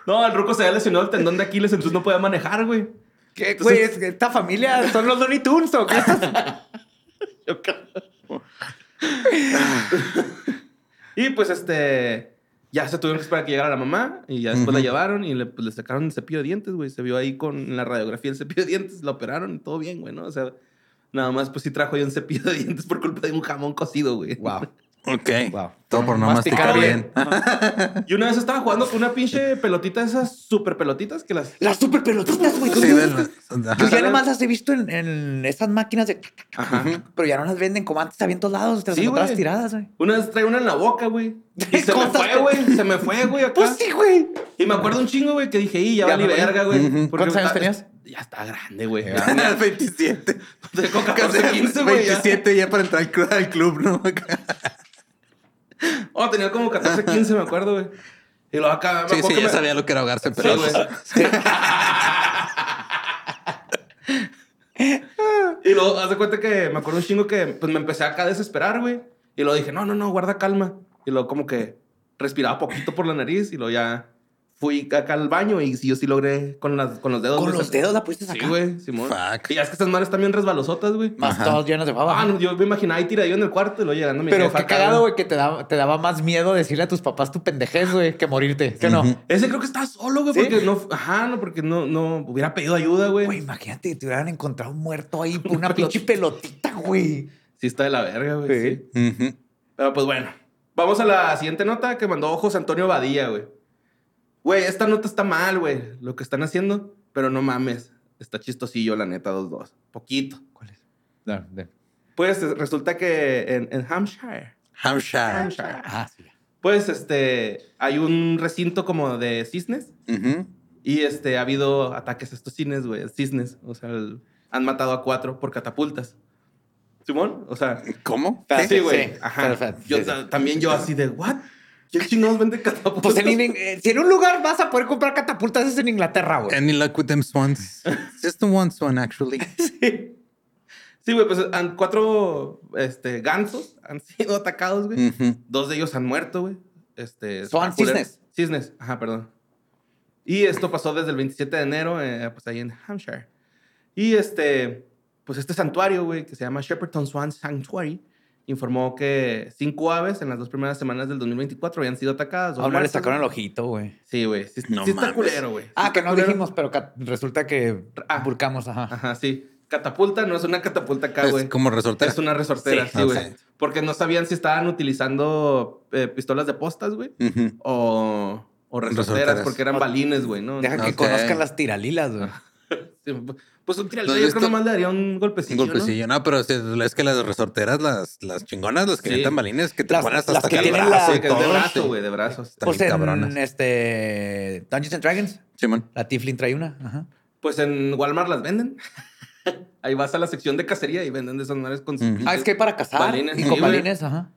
No, el ruco se había lesionado el tendón de Aquiles, entonces no podía manejar, güey. ¿Qué, güey? Es que esta familia son los Looney Tunes, ¿o qué estás? Y pues este. Ya se tuvieron que esperar a que llegara la mamá y ya después la llevaron y le, pues, le sacaron el cepillo de dientes, güey. Se vio ahí con la radiografía el cepillo de dientes, la operaron y todo bien, güey, ¿no? O sea, nada más pues sí trajo ahí un cepillo de dientes por culpa de un jamón cocido, güey. Wow. Ok. Wow. Todo por no Masticar masticar bien. Y una vez estaba jugando con una pinche pelotita de esas super pelotitas que las. Las super pelotitas, güey. Sí. Yo ya nomás las he visto en, en esas máquinas de... Ajá. Pero ya no las venden como antes, había en todos lados. Te las Sí, tiradas, güey. Una vez traía una en la boca, güey. Y se me ¿Cómo fue, güey. Se me fue, güey. Pues sí, güey. Y me acuerdo un chingo, güey, que dije, y ya Ya voy. verga, güey. ¿Cuántos años tenías? Ya está grande, güey. Al 27. Tengo 14, 15, güey. ya. 27 ya para entrar al club, al club, ¿no? Oh, tenía como 14, 15, me acuerdo, güey. Y luego acá... me Sí, acuerdo sí, ya me- sabía lo que era ahogarse, Sí, pero güey. y luego, haz de cuenta que me acuerdo un chingo que pues me empecé acá a desesperar, güey. Y luego dije, no, no, no, guarda calma. Y luego como que respiraba poquito por la nariz y luego ya fui acá al baño y sí, yo sí logré con, las, con los dedos. ¿Con los dedos la pusiste Sí, acá? güey, Simón. Fuck. Y ya es que estas madres también resbalosotas, güey. Más todos llenos de baba. Ah, no, yo me imaginaba ahí tiradillo en el cuarto y luego llegando a mi Pero jefa qué cagado, güey, que te daba, te daba más miedo decirle a tus papás tu pendejez, güey, que morirte. ¿Sí o no? Ujú. Ese creo que estaba solo, güey, ¿Sí? porque no, ajá, no, porque no, no hubiera pedido ayuda, güey. Güey, imagínate que te hubieran encontrado muerto ahí por una pinche pelotita, güey. Sí está de la verga, güey. Sí. sí. Pero pues bueno, vamos a la siguiente nota que mandó José Antonio Badía, güey. Güey, esta nota está mal, güey, lo que están haciendo, pero no mames, está chistosillo, la neta, 2-2. Poquito. ¿Cuál es? No, de- Pues resulta que en, en Hampshire, Hampshire. Hampshire, Ah, sí. pues este, hay un recinto como de cisnes Ujú. y este, ha habido ataques a estos cisnes, güey, cisnes, o sea, el- han matado a cuatro por catapultas. ¿Simón? O sea, ¿Cómo? sí, güey. Sí, Ajá. perfecto. Yo, Sí, sí. ta- También yo así de, ¿what? ¿Quién chingados vende catapultas? Pues en, en- eh, si en un lugar vas a poder comprar catapultas es en Inglaterra, güey. Any luck with them swans? Just the one swan, actually. Sí. Sí, güey, pues han, cuatro este, gansos han sido atacados, güey. Dos de ellos han muerto, güey. Este, Son cisnes. Cisnes, ajá, perdón. Y esto pasó desde el 27 de enero, eh, pues ahí en Hampshire. Y este, pues este santuario, güey, que se llama Shepperton Swan Sanctuary, informó que cinco aves en las dos primeras semanas del 2024 habían sido atacadas. dos A una le sacaron el ojito, güey. Sí, güey. Sí, No sí está culero, güey. Sí Ah, que no culero. dijimos, pero resulta que Ah. vulcamos, ajá. Ajá, sí. Catapulta no es una catapulta acá, Es güey. como resortera. Es una resortera, Sí, sí, güey. Porque no sabían si estaban utilizando eh, pistolas de postas, güey. O, o resorteras, Resorteras. porque eran O- balines, güey, ¿no? Deja que conozcan las tiralilas, güey. Sí, pues un tiralillo No, yo creo que nomás le daría un Un golpecillo, golpecillo, no, pero es es que las resorteras, las, las chingonas, las que Sí. avientan balines, que te Las- pones las hasta que acá el tienen brazo la- ¿no? y Sí, que es de todo, brazo, sí. güey, de brazos. Pues en cabronas. este Dungeons and Dragons, Simón. la Tiflin trae una. Ajá. Pues en Walmart las venden. Ahí vas a la sección de cacería y venden de esas madres con Ah, es que hay para cazar Balines, y sí, con güey. balines, ajá.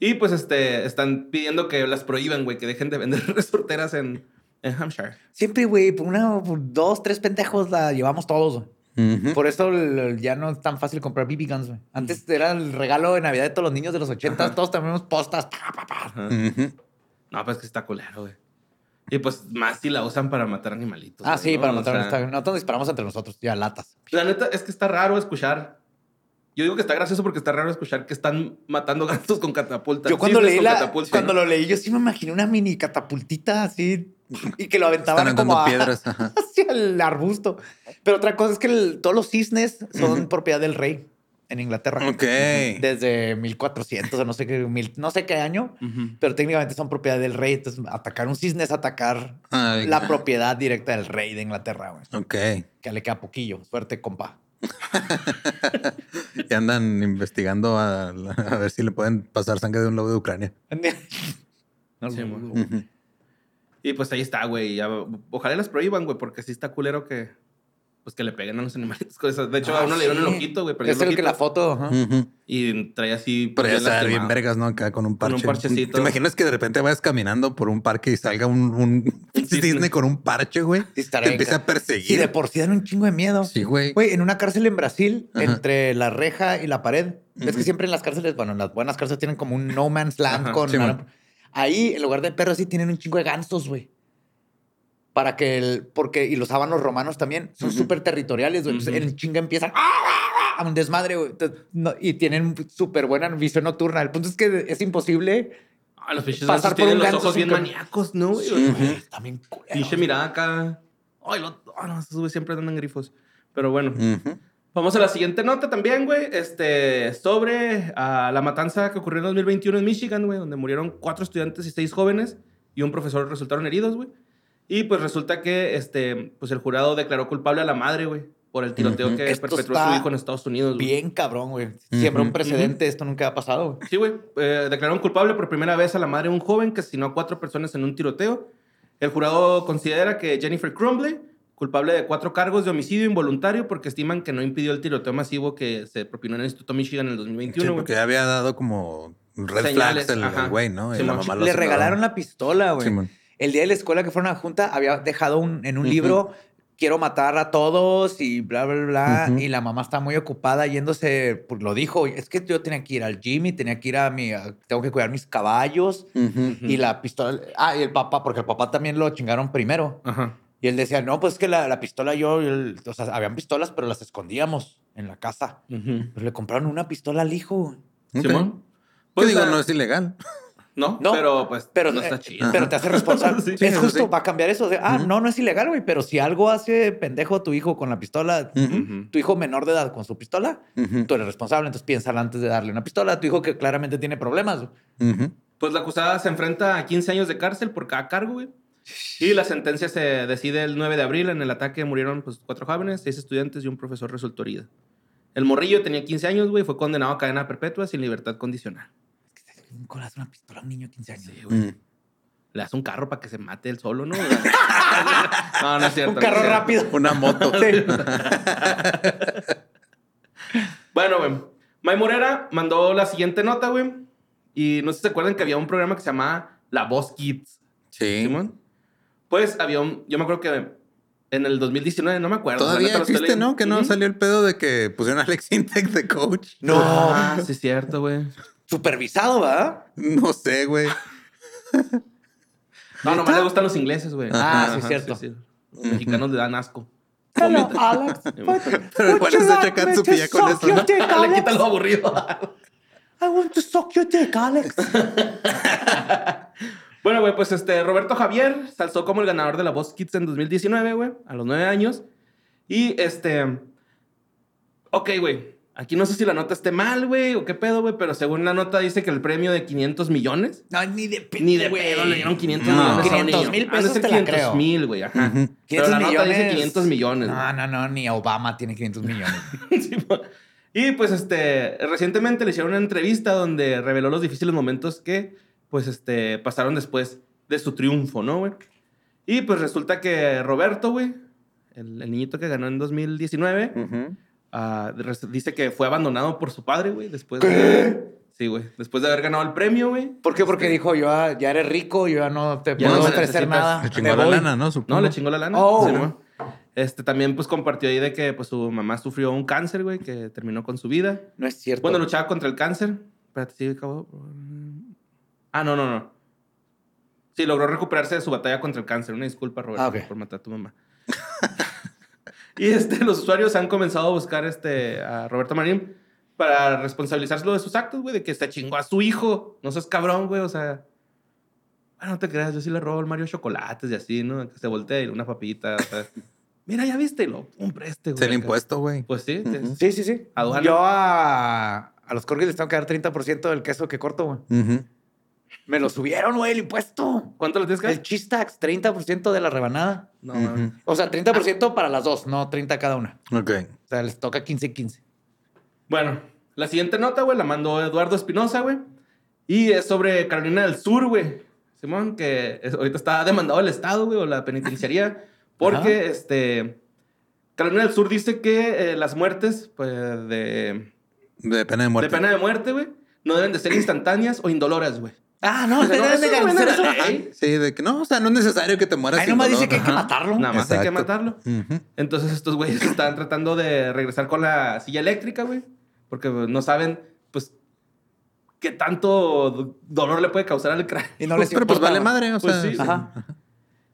Y pues este, están pidiendo que las prohíban, güey, que dejen de vender resorteras en, en Hampshire. Siempre, güey, por una, por dos, tres pendejos la llevamos todos. güey. Por eso ya no es tan fácil comprar BB guns, güey. Antes era el regalo de Navidad de todos los niños de los 80, Ajá. todos tenemos postas. pa, pa, pa. Ajá. Ujú. No, pues que está culero, güey. Y pues más si la usan para matar animalitos. Ah, güey, sí, ¿no? para O matar. sea, está- Nosotros disparamos entre nosotros, ya latas. La neta es que está raro escuchar. Yo digo que está gracioso porque está raro escuchar que están matando gatos con catapultas. Yo cuando leí la, cuando lo leí, yo sí me imaginé una mini catapultita así y que lo aventaban como a- piedras. ajá. hacia el arbusto. Pero otra cosa es que el- todos los cisnes son propiedad del rey en Inglaterra. Ok. Desde 1400 o no sé qué, mil- no sé qué año, Ujú. pero técnicamente son propiedad del rey. Entonces, atacar un cisne es atacar Ay, la propiedad directa del rey de Inglaterra, güey. Ok. Que le queda poquillo. Suerte, compa. Y andan investigando a, a ver si le pueden pasar sangre de un lobo de Ucrania. No, Sí, no, mo. Y pues ahí está, güey. ya- Ojalá las prohíban, güey, porque sí está culero que. Pues que le peguen a los animalitos con esas. De hecho, Ah, a uno le dieron el ojito, güey. Es el que la foto. Y trae así. Pero ya se ve bien vergas, ¿no? Acá con un Con parche. un parchecito. ¿Te imaginas que de repente vayas caminando por un parque y salga un, un cisne. cisne con un parche, güey? Sí, Te empieza a perseguir. de por sí dan un chingo de miedo. Sí, güey. Güey, en una cárcel en Brasil, Ajá. entre la reja y la pared, ves que siempre en las cárceles, bueno, en las buenas cárceles tienen como un no man's land Ajá, con. sí. Ahí, en lugar de perros, sí tienen un chingo de gansos, güey. Para que el. Porque. Y los sábanos romanos también son súper territoriales, güey. Entonces, Ujú. en chinga empiezan. ¡ah, ah, ah! Un desmadre, güey. Entonces, no- y tienen súper buena visión nocturna. El punto es que es imposible. Ah, los pinches Pasar por un los ganso ojos sin bien que- maníacos, ¿no? güey? Güey, También culero, Pinche güey. mirada acá. Ay, lo, ah, no, esos güeyes siempre andan grifos. Pero bueno. Ujú. Vamos a la siguiente nota también, güey. Este, sobre ah, la matanza que ocurrió en 2021 en Michigan, güey, donde murieron cuatro estudiantes y seis jóvenes y un profesor resultaron heridos, güey. Y pues resulta que este, pues el jurado declaró culpable a la madre, güey, por el tiroteo Ujú. que Esto perpetró su hijo en Estados Unidos. güey. Bien cabrón, güey. Siempre un Ujú. precedente. Esto nunca ha pasado, güey. Sí, güey. Eh, declararon culpable por primera vez a la madre de un joven que asesinó a cuatro personas en un tiroteo. El jurado considera que Jennifer Crumbley, culpable de cuatro cargos de homicidio involuntario, porque estiman que no impidió el tiroteo masivo que se propinó en el Instituto Michigan en el Sí, 2021. güey. porque ya había dado como red Señales, flags el güey, ¿no? Y Sí, la mon. mamá lo Le regalaron la pistola, güey. El día de la escuela que fueron a la junta había dejado un, en un libro quiero matar a todos y bla, bla, bla. Ujú. Y la mamá está muy ocupada yéndose, pues lo dijo, es que yo tenía que ir al gym y tenía que ir a mi, a- tengo que cuidar mis caballos. Ujú. Y la pistola, ah, y el papá, porque el papá también lo chingaron primero. Ajá. Y él decía, no, pues es que la, la pistola yo, y él- o sea, habían pistolas, pero las escondíamos en la casa. Pero le compraron una pistola al hijo. Simón. ¿Qué Pues, digo? No es ilegal. No, No, pero pues Pero, no está eh, chido. pero te hace responsable. Sí. Es justo, sí. va a cambiar eso. ah, no, no es ilegal, güey, pero si algo hace pendejo tu hijo con la pistola, tu hijo menor de edad con su pistola, tú eres responsable. Entonces piénsala antes de darle una pistola a tu hijo que claramente tiene problemas. Pues la acusada se enfrenta a 15 años de cárcel por cada cargo, güey. Y la sentencia se decide el 9 de abril. En el ataque murieron pues, cuatro jóvenes, seis estudiantes y un profesor resultó herido. El morrillo tenía 15 años, güey. Fue condenado a cadena perpetua sin libertad condicional. ¿Cómo le das una pistola a un niño de 15 años? Sí, güey. Mm. Le das un carro para que se mate él solo, ¿no? no, no es cierto. Un no carro es cierto. rápido. Una moto. Sí. Bueno, güey. May Morera mandó la siguiente nota, güey. Y no sé si se acuerdan que había un programa que se llamaba La Voz Kids. Sí. Simón. Pues había un. Yo me acuerdo que en el 2019, no me acuerdo. Todavía lo estoy existe. ¿no? Que no Ujú. salió el pedo de que pusieron a Alex Intec de coach. No, Ah, sí, es cierto, güey. supervisado, ¿verdad? No sé, güey. No, nomás le gustan los ingleses, güey. Ah, sí, cierto. Los mexicanos le dan asco. Hello, Alex. Pero igual es de checar su pilla con eso, ¿no? Le quita lo aburrido. I want to suck your dick, Alex. bueno, güey, pues este Roberto Javier se alzó como el ganador de la Voz Kids en 2019, güey, a los nueve años. Y este. Ok, güey. Aquí no sé si la nota esté mal, güey, o qué pedo, güey, pero según la nota dice que el premio de 500 millones. No, ni de pedo, Ni de pedo le dieron 500 No. millones. a un 500 niño. mil pesos te la 500 creo. mil, güey, ajá. Ujú. Pero la nota dice millones. 500 millones. No, no, no, ni Obama tiene 500 millones. Sí, mo- y pues este, recientemente le hicieron una entrevista donde reveló los difíciles momentos que pues este, pasaron después de su triunfo, ¿no, güey? Y pues resulta que Roberto, güey, el, el niñito que ganó en 2019, Ujú. ah, res- dice que fue abandonado por su padre, güey, después de... Sí, güey, después de haber ganado el premio, güey. ¿Por qué? Porque dijo, yo ya, ya eres rico, yo ya no te Ya puedo no ofrecer nada. Le chingó la lana, ¿no? Supongo. No, le chingó la lana. Oh. Sí, mo. Este también pues compartió ahí de que pues su mamá sufrió un cáncer, güey, que terminó con su vida. No es cierto. Bueno, luchaba contra el cáncer. Espérate, sí, acabó. Ah, no, no, no. Sí, logró recuperarse de su batalla contra el cáncer. Una disculpa, Roberto, Ah, por matar a tu mamá. y este, los usuarios han comenzado a buscar este, a Roberto Marín para responsabilizárselo de sus actos, güey, de que se chingó a su hijo. No seas cabrón, güey, o sea. Bueno, no te creas, yo sí le robo al Mario chocolates y así, ¿no? Que se voltee y una papita. o sea, Mira, ya viste, y lo un preste, güey. Es el impuesto, güey. Pues sí. Sí, sí, sí. Aduana. Yo a, a los corgis les tengo que dar 30% del queso que corto, güey. Ujú. Me lo subieron, güey, el impuesto. ¿Cuánto le tienes que El dar? cheese tax, 30% de la rebanada. No, mames. O sea, 30% para las dos, no 30 cada una. Ok. O sea, les toca 15 y 15. Bueno, la siguiente nota, güey, la mandó Eduardo Espinosa, güey. Y es sobre Carolina del Sur, güey. Simón, que es- ahorita está demandado el Estado, güey, o la penitenciaría. Porque, este... Carolina del Sur dice que eh, las muertes, pues, de, De pena de muerte. de pena de muerte, güey, no deben de ser instantáneas o indoloras, güey. Ah, no, O sea, no, de garantizar. Sí, de que no, o sea, no es necesario que te mueras. Ahí nomás dice que hay que matarlo. Nada más hay que matarlo. Entonces estos güeyes están tratando de regresar con la silla eléctrica, güey. Porque no saben, pues, qué tanto do- dolor le puede causar al cráneo. Y no les Pero pues importa, vale madre, o Pues sea. sí. Ajá.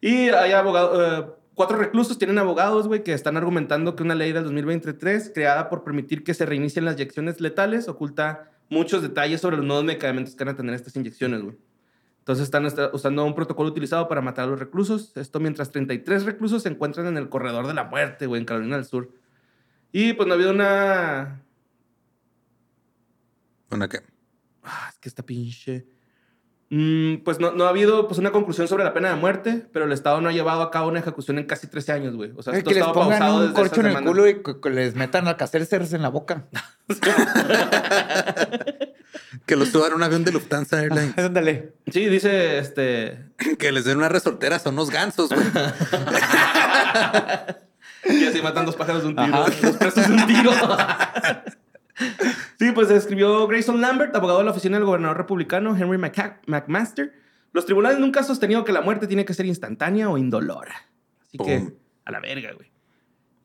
Y hay abogados, cuatro reclusos tienen abogados, güey, que están argumentando que una ley del 2023, creada por permitir que se reinicien las inyecciones letales, oculta muchos detalles sobre los nuevos medicamentos que van a tener estas inyecciones, güey. Entonces están usando un protocolo utilizado para matar a los reclusos. Esto mientras 33 reclusos se encuentran en el corredor de la muerte, güey, en Carolina del Sur. Y pues no ha habido una... ¿Una qué? Ah, es que esta pinche... Mm, pues no, no ha habido pues, una conclusión sobre la pena de muerte, pero el Estado no ha llevado a cabo una ejecución en casi 13 años, güey. O sea, Eh, esto que les pongan pausado un desde corcho en el culo y que, les metan alcacerceres en la boca. Que los suban a un avión de Lufthansa Airlines. Ándale. Sí, dice este. que les den una resortera, son unos gansos, güey. Y así matan dos pájaros de un tiro. Ajá. Dos presos de un tiro. Sí, pues escribió Grayson Lambert, abogado de la oficina del gobernador republicano Henry McCa- McMaster, Los tribunales nunca han sostenido que la muerte tiene que ser instantánea o indolora. Así Pum. que, a la verga, güey.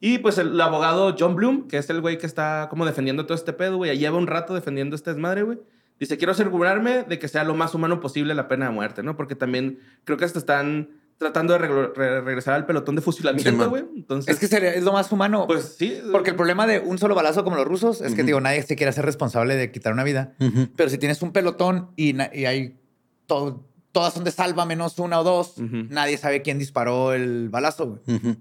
Y pues el, el abogado John Bloom, que es el güey que está como defendiendo todo este pedo, güey, lleva un rato defendiendo este desmadre, güey. Dice, quiero asegurarme de que sea lo más humano posible la pena de muerte, ¿no? Porque también creo que hasta están tratando de re- regresar al pelotón de fusilamiento, güey. Entonces, Es que sería- es lo más humano. pues sí. Porque el problema de un solo balazo como los rusos es que, digo, nadie se quiere hacer responsable de quitar una vida. Pero si tienes un pelotón y, hay todo, todas son de salva menos una o dos, nadie sabe quién disparó el balazo, güey.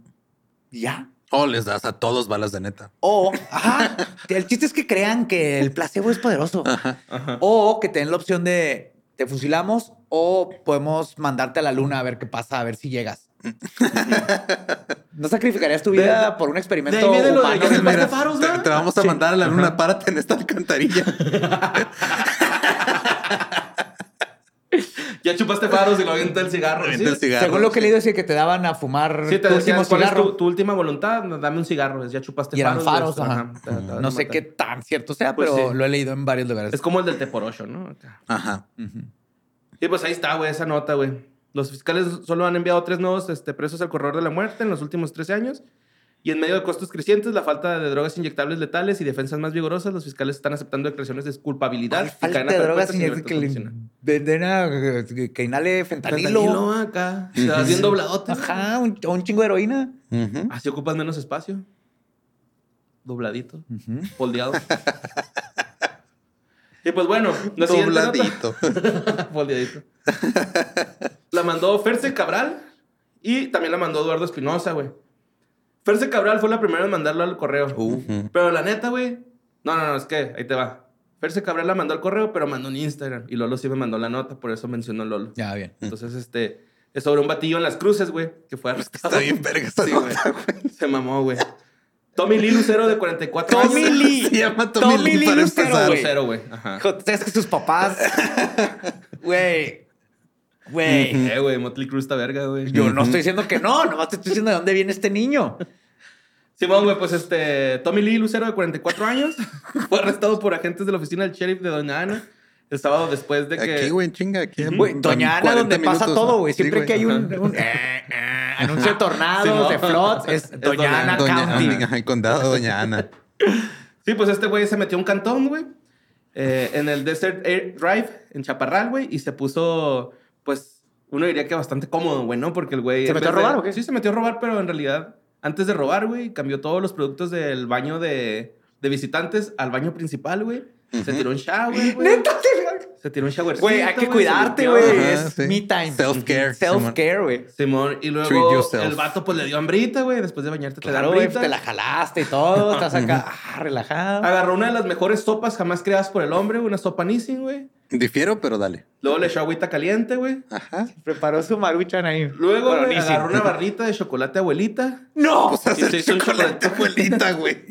Ya. O les das a todos balas de neta. O, ajá, el chiste es que crean que el placebo es poderoso. Ajá. O que te den la opción de te fusilamos o podemos mandarte a la luna a ver qué pasa, a ver si llegas. ¿No sacrificarías tu vida por un experimento de ahí viene lo de te vamos a mandar a la luna, párate en esta alcantarilla. Ya chupaste faros y lo avienta el cigarro. Avienta ¿sí? el cigarro. Según lo que he leído, decía que te daban a fumar Sí, te tu decían, último ¿cuál es cigarro. tu, tu última voluntad? Dame un cigarro. Ya chupaste Y eran faros. ajá. te- te No sé matar. qué tan cierto sea, Pues pero sí. lo he leído en varios lugares. Es como el del T por 8, ¿no? Ajá. Ujú. Y pues ahí está, güey, esa nota, güey. Los fiscales solo han enviado tres nuevos este, presos al corredor de la muerte en los últimos 13 años. Y en medio de costos crecientes, la falta de drogas inyectables letales y defensas más vigorosas, los fiscales están aceptando declaraciones de culpabilidad. y Falta de drogas libertad que le venden a que inhale fentanilo. Fentanilo acá. Se va bien dobladote. Ajá, un, chingo de heroína. Así ocupas menos espacio. Dobladito. Ujú. Foldeado. y pues bueno, la Dobladito. Foldeadito. la mandó Ferce Cabral y también la mandó Eduardo Espinosa, güey. Ferce Cabral fue la primera en mandarlo al correo. Pero la neta, güey. No, no, no, es que ahí te va. Ferce Cabral la mandó al correo, pero mandó en Instagram. Y Lolo sí me mandó la nota, por eso mencionó Lolo. Ya, bien. Entonces, este. Es sobre un batillo en las cruces, güey, que fue arrestado. Está bien verga esta Sí, güey. nota, güey. Se mamó, güey. Tommy Lee Lucero, de 44 Tommy años. Lee. Se llama Tommy, Tommy Lee Lee para Lucero, empezar. güey. Lucero, güey. Ajá. Hijo, Es que sus papás. Güey. Güey. Eh, güey, Motley Crue está verga, güey. Yo no estoy diciendo que no, nomás te estoy diciendo de dónde viene este niño. Simón, güey, pues este. Tommy Lee Lucero, de 44 años, fue arrestado por agentes de la oficina del sheriff de Doña Ana el sábado después de que. Aquí, güey, chinga. Aquí Güey, Doña Ana, 40 donde pasa minutos, todo, güey. Sí, Siempre que hay un, un, eh, eh, anuncio de tornados, Simón. de floods, es Es Doña, Doña Ana Doña County. Ana, el condado de Doña Ana. Sí, pues este güey se metió a un cantón, güey, eh, en el Desert Air Drive en Chaparral, güey, y se puso, pues, uno diría que bastante cómodo, güey, ¿no? Porque el güey. ¿Se metió a robar de- o qué? Sí, se metió a robar, pero en realidad, antes de robar, güey, cambió todos los productos del baño de, de visitantes al baño principal, güey. Se tiró un shower, güey. Neta, te- Se tiró un shower. Güey, hay que cuidarte, güey. Es sí. me time. Self-care, Self-care, güey. Simón, y Treat luego yourself. el vato pues le dio hambrita, güey. Después de bañarte te Claro, da güey, hambrita. te la jalaste y todo. Estás acá ah, relajado. Agarró una de las mejores sopas jamás creadas por el hombre, una sopa Nissin, güey. Difiero, pero dale. Luego le echó agüita caliente, güey. Ajá. Preparó su maruchan ahí. Luego Bueno, güey, agarró una barrita de chocolate abuelita. ¡No! Pues hacer se hizo un chocolate, chocolate. abuelita, güey.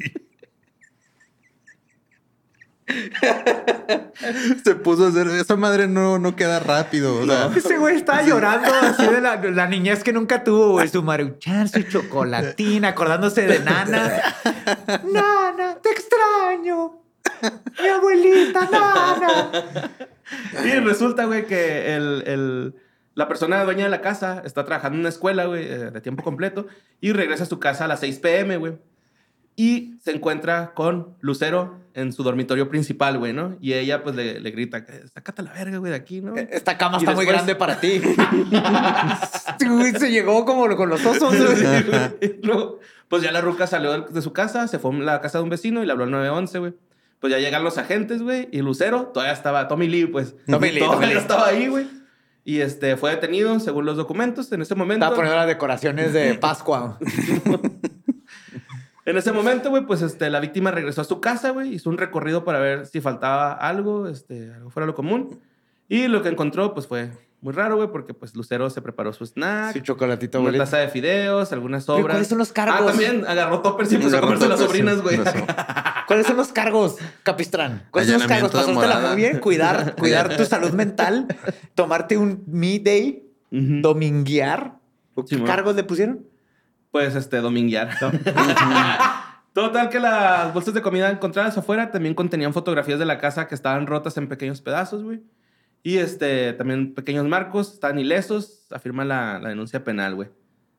Se puso a hacer... Esa madre no, no queda rápido. O sea, Ese güey estaba llorando así de la, la niñez que nunca tuvo, güey. Su maruchan, su chocolatín, acordándose de Nana. Nana, te extraño. Mi abuelita, Nana. Y resulta, güey, que el, el- la persona dueña de la casa está trabajando en una escuela, güey, eh, de tiempo completo. Y regresa a su casa a las 6 pm, güey. Y se encuentra con Lucero en su dormitorio principal, güey, ¿no? Y ella, pues, le, le grita, sácate la verga, güey, de aquí, ¿no? Esta cama Y está muy grande para ti. Se llegó como con los osos. güey. Luego, pues ya la ruca salió de su casa, se fue a la casa de un vecino y le habló al 911, güey. Pues ya llegan los agentes, güey, y Lucero todavía estaba, Tommy Lee, pues. Tommy Lee, Todavía Tommy Lee. estaba ahí, güey. Y este, fue detenido, según los documentos, en ese momento. Estaba poniendo las decoraciones de Pascua. En ese momento, güey, pues este, la víctima regresó a su casa, güey, hizo un recorrido para ver si faltaba algo, este, algo fuera de lo común. Y lo que encontró, pues fue muy raro, güey, porque pues Lucero se preparó su snack, Su chocolatito, una güey. taza de fideos, algunas Pero sobras. ¿cuáles son los cargos? Ah, también agarró toppers y empezó a comerse las sobrinas, sí. güey. ¿Cuáles son los cargos, Capistrán? ¿Cuáles son los cargos? Pasártela muy bien, cuidar, cuidar tu salud mental, tomarte un me day, dominguear. ¿O ¿Qué cargos le pusieron? Pues este, dominguear. Total que las bolsas de comida encontradas afuera también contenían fotografías de la casa que estaban rotas en pequeños pedazos, güey. Y este, también pequeños marcos, están ilesos, afirma la, la denuncia penal, güey.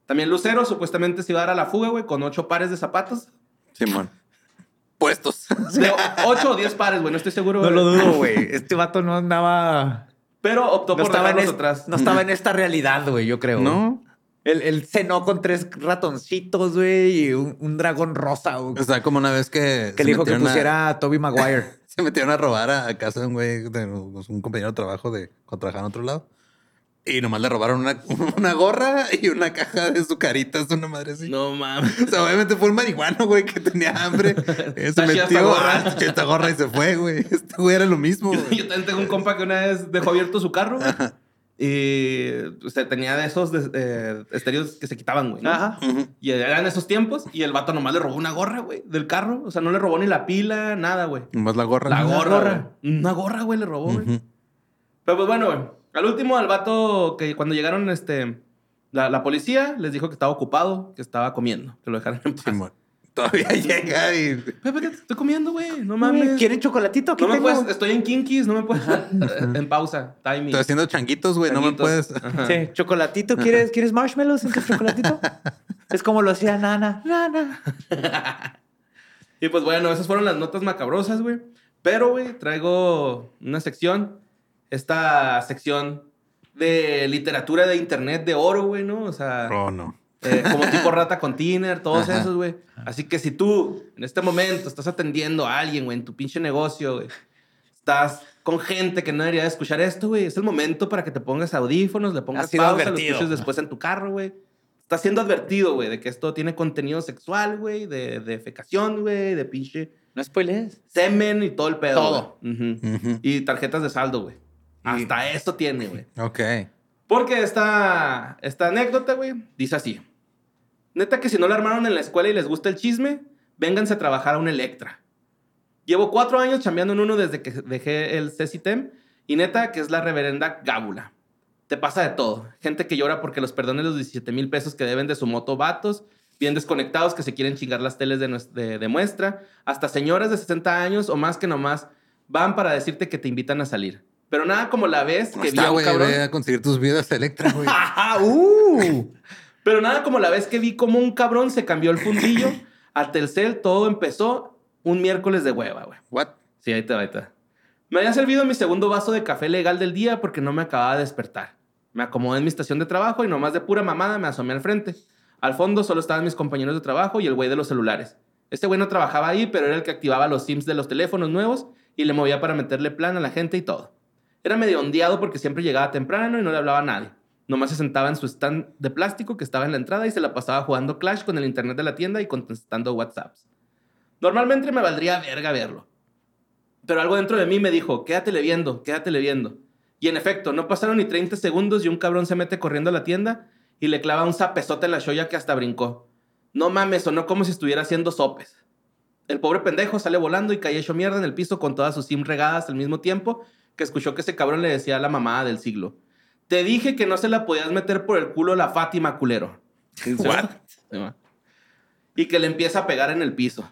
También Lucero supuestamente se iba a dar a la fuga, güey, con ocho pares de zapatos. Simón. Puestos. De ocho o diez pares, güey, no estoy seguro. No güey. lo dudo, güey. Este vato no andaba. Pero optó No por estaba, en dejarlos es- atrás. no estaba en esta realidad, güey, yo creo. ¿No? Él, él cenó con tres ratoncitos, güey, y un, un dragón rosa, güey. O sea, como una vez que. que se le dijo que metieron a- pusiera a Toby Maguire. Se metieron a robar a, a casa de un güey, de un compañero de trabajo de cuando trabajaba en otro lado. Y nomás le robaron una, una gorra y una caja de sucaritas, una madre así. No mames. O sea, obviamente fue un marihuano, güey, que tenía hambre. Eh, Se metió gorra. ah, esta gorra y se fue, güey. Este güey era lo mismo, Yo, yo también tengo un compa que una vez dejó abierto su carro, güey. Y o sea, tenía de esos de- eh, estéreos que se quitaban, güey. ¿no? Ajá. Y eran esos tiempos y el vato nomás le robó una gorra, güey, del carro. O sea, no le robó ni la pila, nada, güey. Nomás la gorra. La gorra, gorra. Una gorra, güey, le robó, güey. Pero pues bueno, güey. Al último, al vato que cuando llegaron, este, la, la policía les dijo que estaba ocupado, que estaba comiendo, que lo dejaran en paz. Todavía llega y. Pepe, ¿qué estoy comiendo, güey? No mames. ¿Quieren chocolatito? No me tengo. puedes, estoy en Kinkis, no me puedes. en pausa, timing. Estoy haciendo changuitos, güey. No me puedes. Ajá. Sí, chocolatito. ¿Quieres, ¿Quieres marshmallows en tu chocolatito? es como lo hacía Nana. Nana. Y pues bueno, esas fueron las notas macabrosas, güey. Pero, güey, traigo una sección. Esta sección de literatura de internet de oro, güey, ¿no? O sea, Oh, no. Eh, como tipo rata con Tiner, todos Ajá. esos, güey. Así que si tú en este momento estás atendiendo a alguien, güey, en tu pinche negocio, güey, estás con gente que no debería de escuchar esto, güey, es el momento para que te pongas audífonos, le pongas pausa, lo advertido. escuches después en tu carro, güey. Estás siendo advertido, güey, de que esto tiene contenido sexual, güey, de, de fecación, güey, de pinche No spoilees. semen y todo el pedo. Todo. güey. Ujú. Ujú. Y tarjetas de saldo, güey. Hasta esto tiene, güey. Ok. Porque esta, esta anécdota, güey, dice así. Neta que si no la armaron en la escuela y les gusta el chisme, vénganse a trabajar a un Electra. Llevo cuatro años chambeando en uno desde que dejé el CECITEM y neta que es la reverenda gábula. Te pasa de todo. Gente que llora porque los perdones los 17 mil pesos que deben de su moto vatos, bien desconectados que se quieren chingar las teles de, nues- de, de muestra, hasta señoras de 60 años o más que nomás van para decirte que te invitan a salir. Pero nada como la vez ¿Cómo que vi a un cabrón... Ve a conseguir tus vidas Electra, güey. ¡Ah! ¡Uh! Pero nada como la vez que vi como un cabrón se cambió el fundillo. A Telcel todo empezó un miércoles de hueva, güey. What? Sí, ahí te va, ahí va. Me había servido mi segundo vaso de café legal del día porque no me acababa de despertar. Me acomodé en mi estación de trabajo y nomás de pura mamada me asomé al frente. Al fondo solo estaban mis compañeros de trabajo y el güey de los celulares. Este güey no trabajaba ahí, pero era el que activaba los sims de los teléfonos nuevos y le movía para meterle plan a la gente y todo. Era medio ondeado porque siempre llegaba temprano y no le hablaba a nadie. Nomás se sentaba en su stand de plástico que estaba en la entrada y se la pasaba jugando Clash con el internet de la tienda y contestando WhatsApps. Normalmente me valdría verga verlo. Pero algo dentro de mí me dijo, quédatele viendo, quédatele viendo. Y en efecto, no pasaron ni 30 segundos y un cabrón se mete corriendo a la tienda y le clava un zapezote en la shoya que hasta brincó. No mames, sonó como si estuviera haciendo sopes. El pobre pendejo sale volando y cae hecho mierda en el piso con todas sus sim regadas al mismo tiempo que escuchó que ese cabrón le decía a la mamada del siglo. Te dije que no se la podías meter por el culo a la Fátima, culero. What? Y que le empieza a pegar en el piso.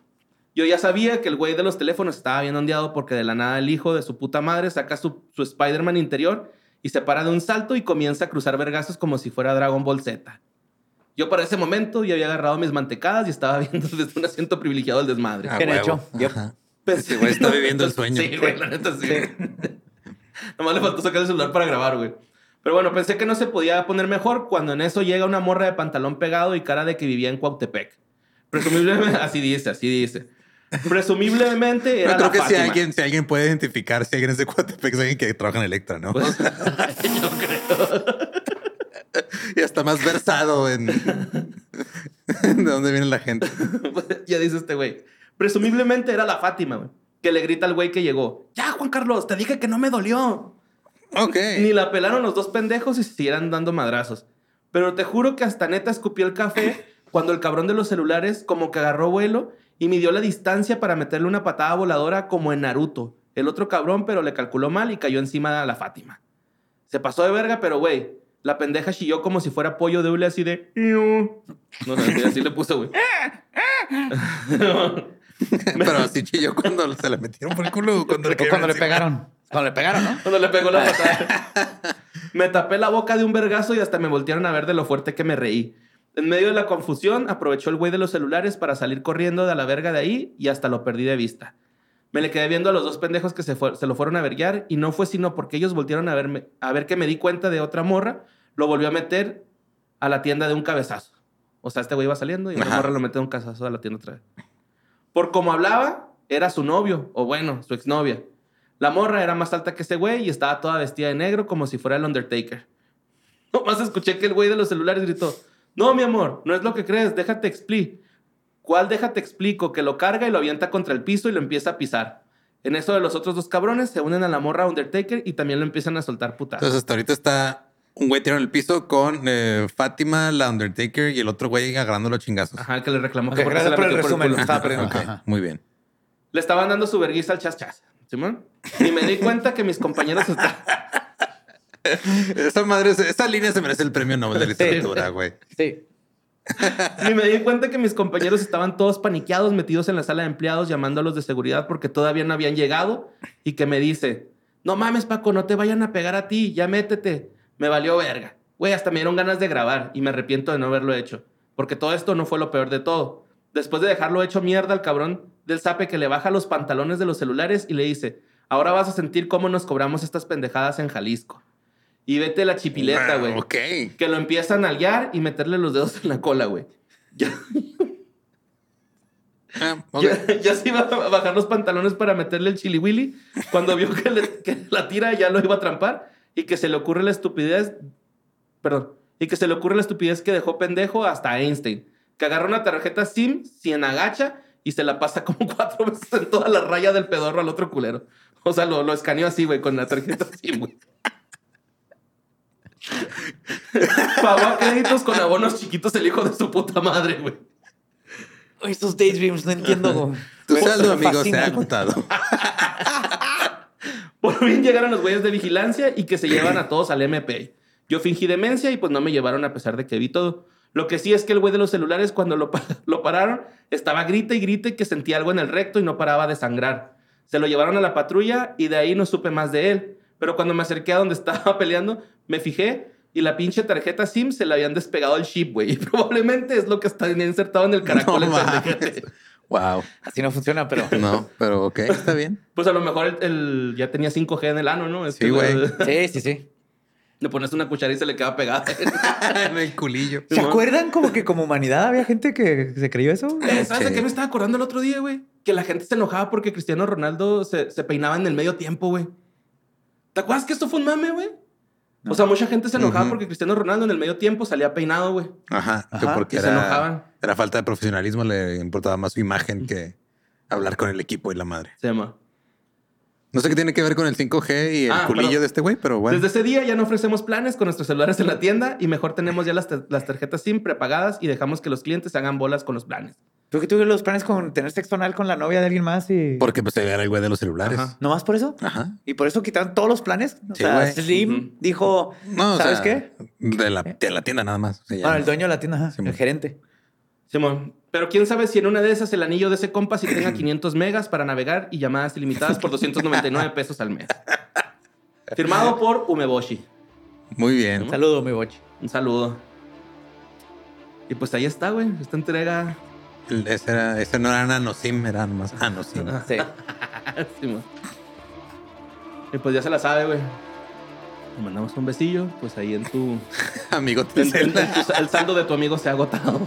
Yo ya sabía que el güey de los teléfonos estaba bien ondeado porque de la nada el hijo de su puta madre saca su, su Spider-Man interior y se para de un salto y comienza a cruzar vergazos como si fuera Dragon Ball Z. Yo para ese momento ya había agarrado mis mantecadas y estaba viendo desde un asiento privilegiado el desmadre. Ah, hecho. Ajá. Pensé- Ese güey está viviendo el sueño. Sí, güey, la neta sí. Nomás le faltó sacar el celular para grabar, güey. Pero bueno, pensé que no se podía poner mejor cuando en eso llega una morra de pantalón pegado y cara de que vivía en Cuautepec. Presumiblemente, así dice, así dice. Presumiblemente era Yo creo la que si alguien, si alguien puede identificar si alguien es de Coatepec, es alguien que trabaja en Electra, ¿no? Pues, yo creo. y está más versado en de dónde viene la gente. ya dice este güey. Presumiblemente era la Fátima, güey. Que le grita al güey que llegó. Ya, Juan Carlos, te dije que no me dolió. Ok. Ni la pelaron los dos pendejos y se siguieran dando madrazos. Pero te juro que hasta neta escupió el café cuando el cabrón de los celulares como que agarró vuelo y midió la distancia para meterle una patada voladora como en Naruto. El otro cabrón, pero le calculó mal y cayó encima de la Fátima. Se pasó de verga, pero güey, la pendeja chilló como si fuera pollo de hule así de... No, no, así, le puso, güey. Pero así chilló cuando se la metieron por el culo. Cuando le, cuando le pegaron. Cuando le pegaron, ¿no? Cuando le pegó la patada. me tapé la boca de un vergazo y hasta me voltearon a ver de lo fuerte que me reí. En medio de la confusión, aprovechó el güey de los celulares para salir corriendo de la verga de ahí y hasta lo perdí de vista. Me le quedé viendo a los dos pendejos que se, se lo fueron a verguiar y no fue sino porque ellos voltearon a, verme, a ver que me di cuenta de otra morra, lo volvió a meter a la tienda de un cabezazo. O sea, este güey iba saliendo y la morra lo metió de un cabezazo a la tienda otra vez. Por como hablaba, era su novio, o bueno, su exnovia. La morra era más alta que ese güey y estaba toda vestida de negro como si fuera el Undertaker. Nomás escuché que el güey de los celulares gritó, no, mi amor, no es lo que crees, déjate explicar. ¿Cuál déjate explico? Que lo carga y lo avienta contra el piso y lo empieza a pisar. En eso de los otros dos cabrones se unen a la morra Undertaker y también lo empiezan a soltar putas. Entonces hasta ahorita está un güey tirado en el piso con eh, Fátima, la Undertaker y el otro güey agarrando los chingazos. Ajá, que le reclamó Ok, que se la por el metió por el resumen. culo. Estaba perdiendo. Ok, Ajá. muy bien. Le estaban dando su vergüenza al chas chas. ¿Simón? Y me di cuenta que mis compañeros estaban... Esa madre, esa línea se merece el premio Nobel de literatura, güey. Sí. Y me di cuenta que mis compañeros estaban todos paniqueados, metidos en la sala de empleados, llamando a los de seguridad porque todavía no habían llegado. Y que me dice: No mames, Paco, no te vayan a pegar a ti, ya métete. Me valió verga. Güey, hasta me dieron ganas de grabar y me arrepiento de no haberlo hecho. Porque todo esto no fue lo peor de todo. Después de dejarlo hecho mierda al cabrón del sape que le baja los pantalones de los celulares y le dice: Ahora vas a sentir cómo nos cobramos estas pendejadas en Jalisco. Y vete la chipileta, güey. Ah, Ok. Que lo empiezan a nalguear y meterle los dedos en la cola, güey. Ya, Ah, ok. ya, ya se iba a bajar los pantalones para meterle el chili willy cuando vio que, le- que la tira ya lo iba a trampar y que se le ocurre la estupidez, perdón, y que se le ocurre la estupidez que dejó pendejo hasta Einstein, que agarra una tarjeta SIM, en agacha y se la pasa como cuatro veces en toda la raya del pedorro al otro culero. O sea, lo, lo escaneó así, güey, con la tarjeta SIM, güey. Pagó a créditos con abonos chiquitos el hijo de su puta madre, güey. Estos daydreams, no entiendo. Tu Pero saldo, me amigo, se ha agotado. Por fin llegaron los güeyes de vigilancia y que se llevan a todos al MP. Yo fingí demencia y pues no me llevaron a pesar de que vi todo. Lo que sí es que el güey de los celulares cuando lo, lo pararon estaba grita y grita y que sentía algo en el recto y no paraba de sangrar. Se lo llevaron a la patrulla y de ahí no supe más de él. Pero cuando me acerqué a donde estaba peleando, me fijé y la pinche tarjeta SIM se le habían despegado el chip, güey. Y probablemente es lo que está insertado en el caracol. No. Wow. Así no funciona, pero. No, pero ok, está bien. Pues a lo mejor el, el- ya tenía 5G en el ano, ¿no? Sí, que güey. Sí, sí, sí. Le pones una cuchara y se le queda pegada. en el culillo. ¿Se acuerdan como que como humanidad había gente que se creyó eso? Eh, ¿Sabes de qué me estaba acordando el otro día, güey? Que la gente se enojaba porque Cristiano Ronaldo se, se peinaba en el medio tiempo, güey. ¿Te acuerdas que esto fue un mame, güey? O sea, mucha gente se enojaba porque Cristiano Ronaldo en el medio tiempo salía peinado, güey. Ajá, que Ajá, porque se enojaban. era falta de profesionalismo, le importaba más su imagen que hablar con el equipo y la madre. Se llama. No sé qué tiene que ver con el 5G y el Ah, culillo de este güey, pero bueno. Desde ese día ya no ofrecemos planes con nuestros celulares en la tienda y mejor tenemos ya las, las tarjetas SIM prepagadas y dejamos que los clientes hagan bolas con los planes. ¿Tú que tuve los planes con tener sexo anal con la novia de alguien más y. Porque pues era el güey de los celulares. Ajá. ¿No más por eso? Ajá. Y por eso quitaron todos los planes. O Sí, sea, güey. Slim dijo, No, o ¿sabes sea, qué? De la, de la tienda nada más. Bueno, llama. el dueño de la tienda, ajá, Sí, el gerente. Simón. Pero quién sabe si en una de esas el anillo de ese compa sí tenga 500 megas para navegar y llamadas ilimitadas por 299 pesos al mes. Firmado por Umeboshi. Muy bien. Un saludo, mi boche. Un saludo. Y pues ahí está, güey. Esta entrega. El- Ese, era, ese no era nanosim, era nomás nanosim. Sí. Simón. Y pues ya se la sabe, güey. Le mandamos un besillo, pues ahí en tu. Amigo, te en- en- en tu- el saldo de tu amigo se ha agotado.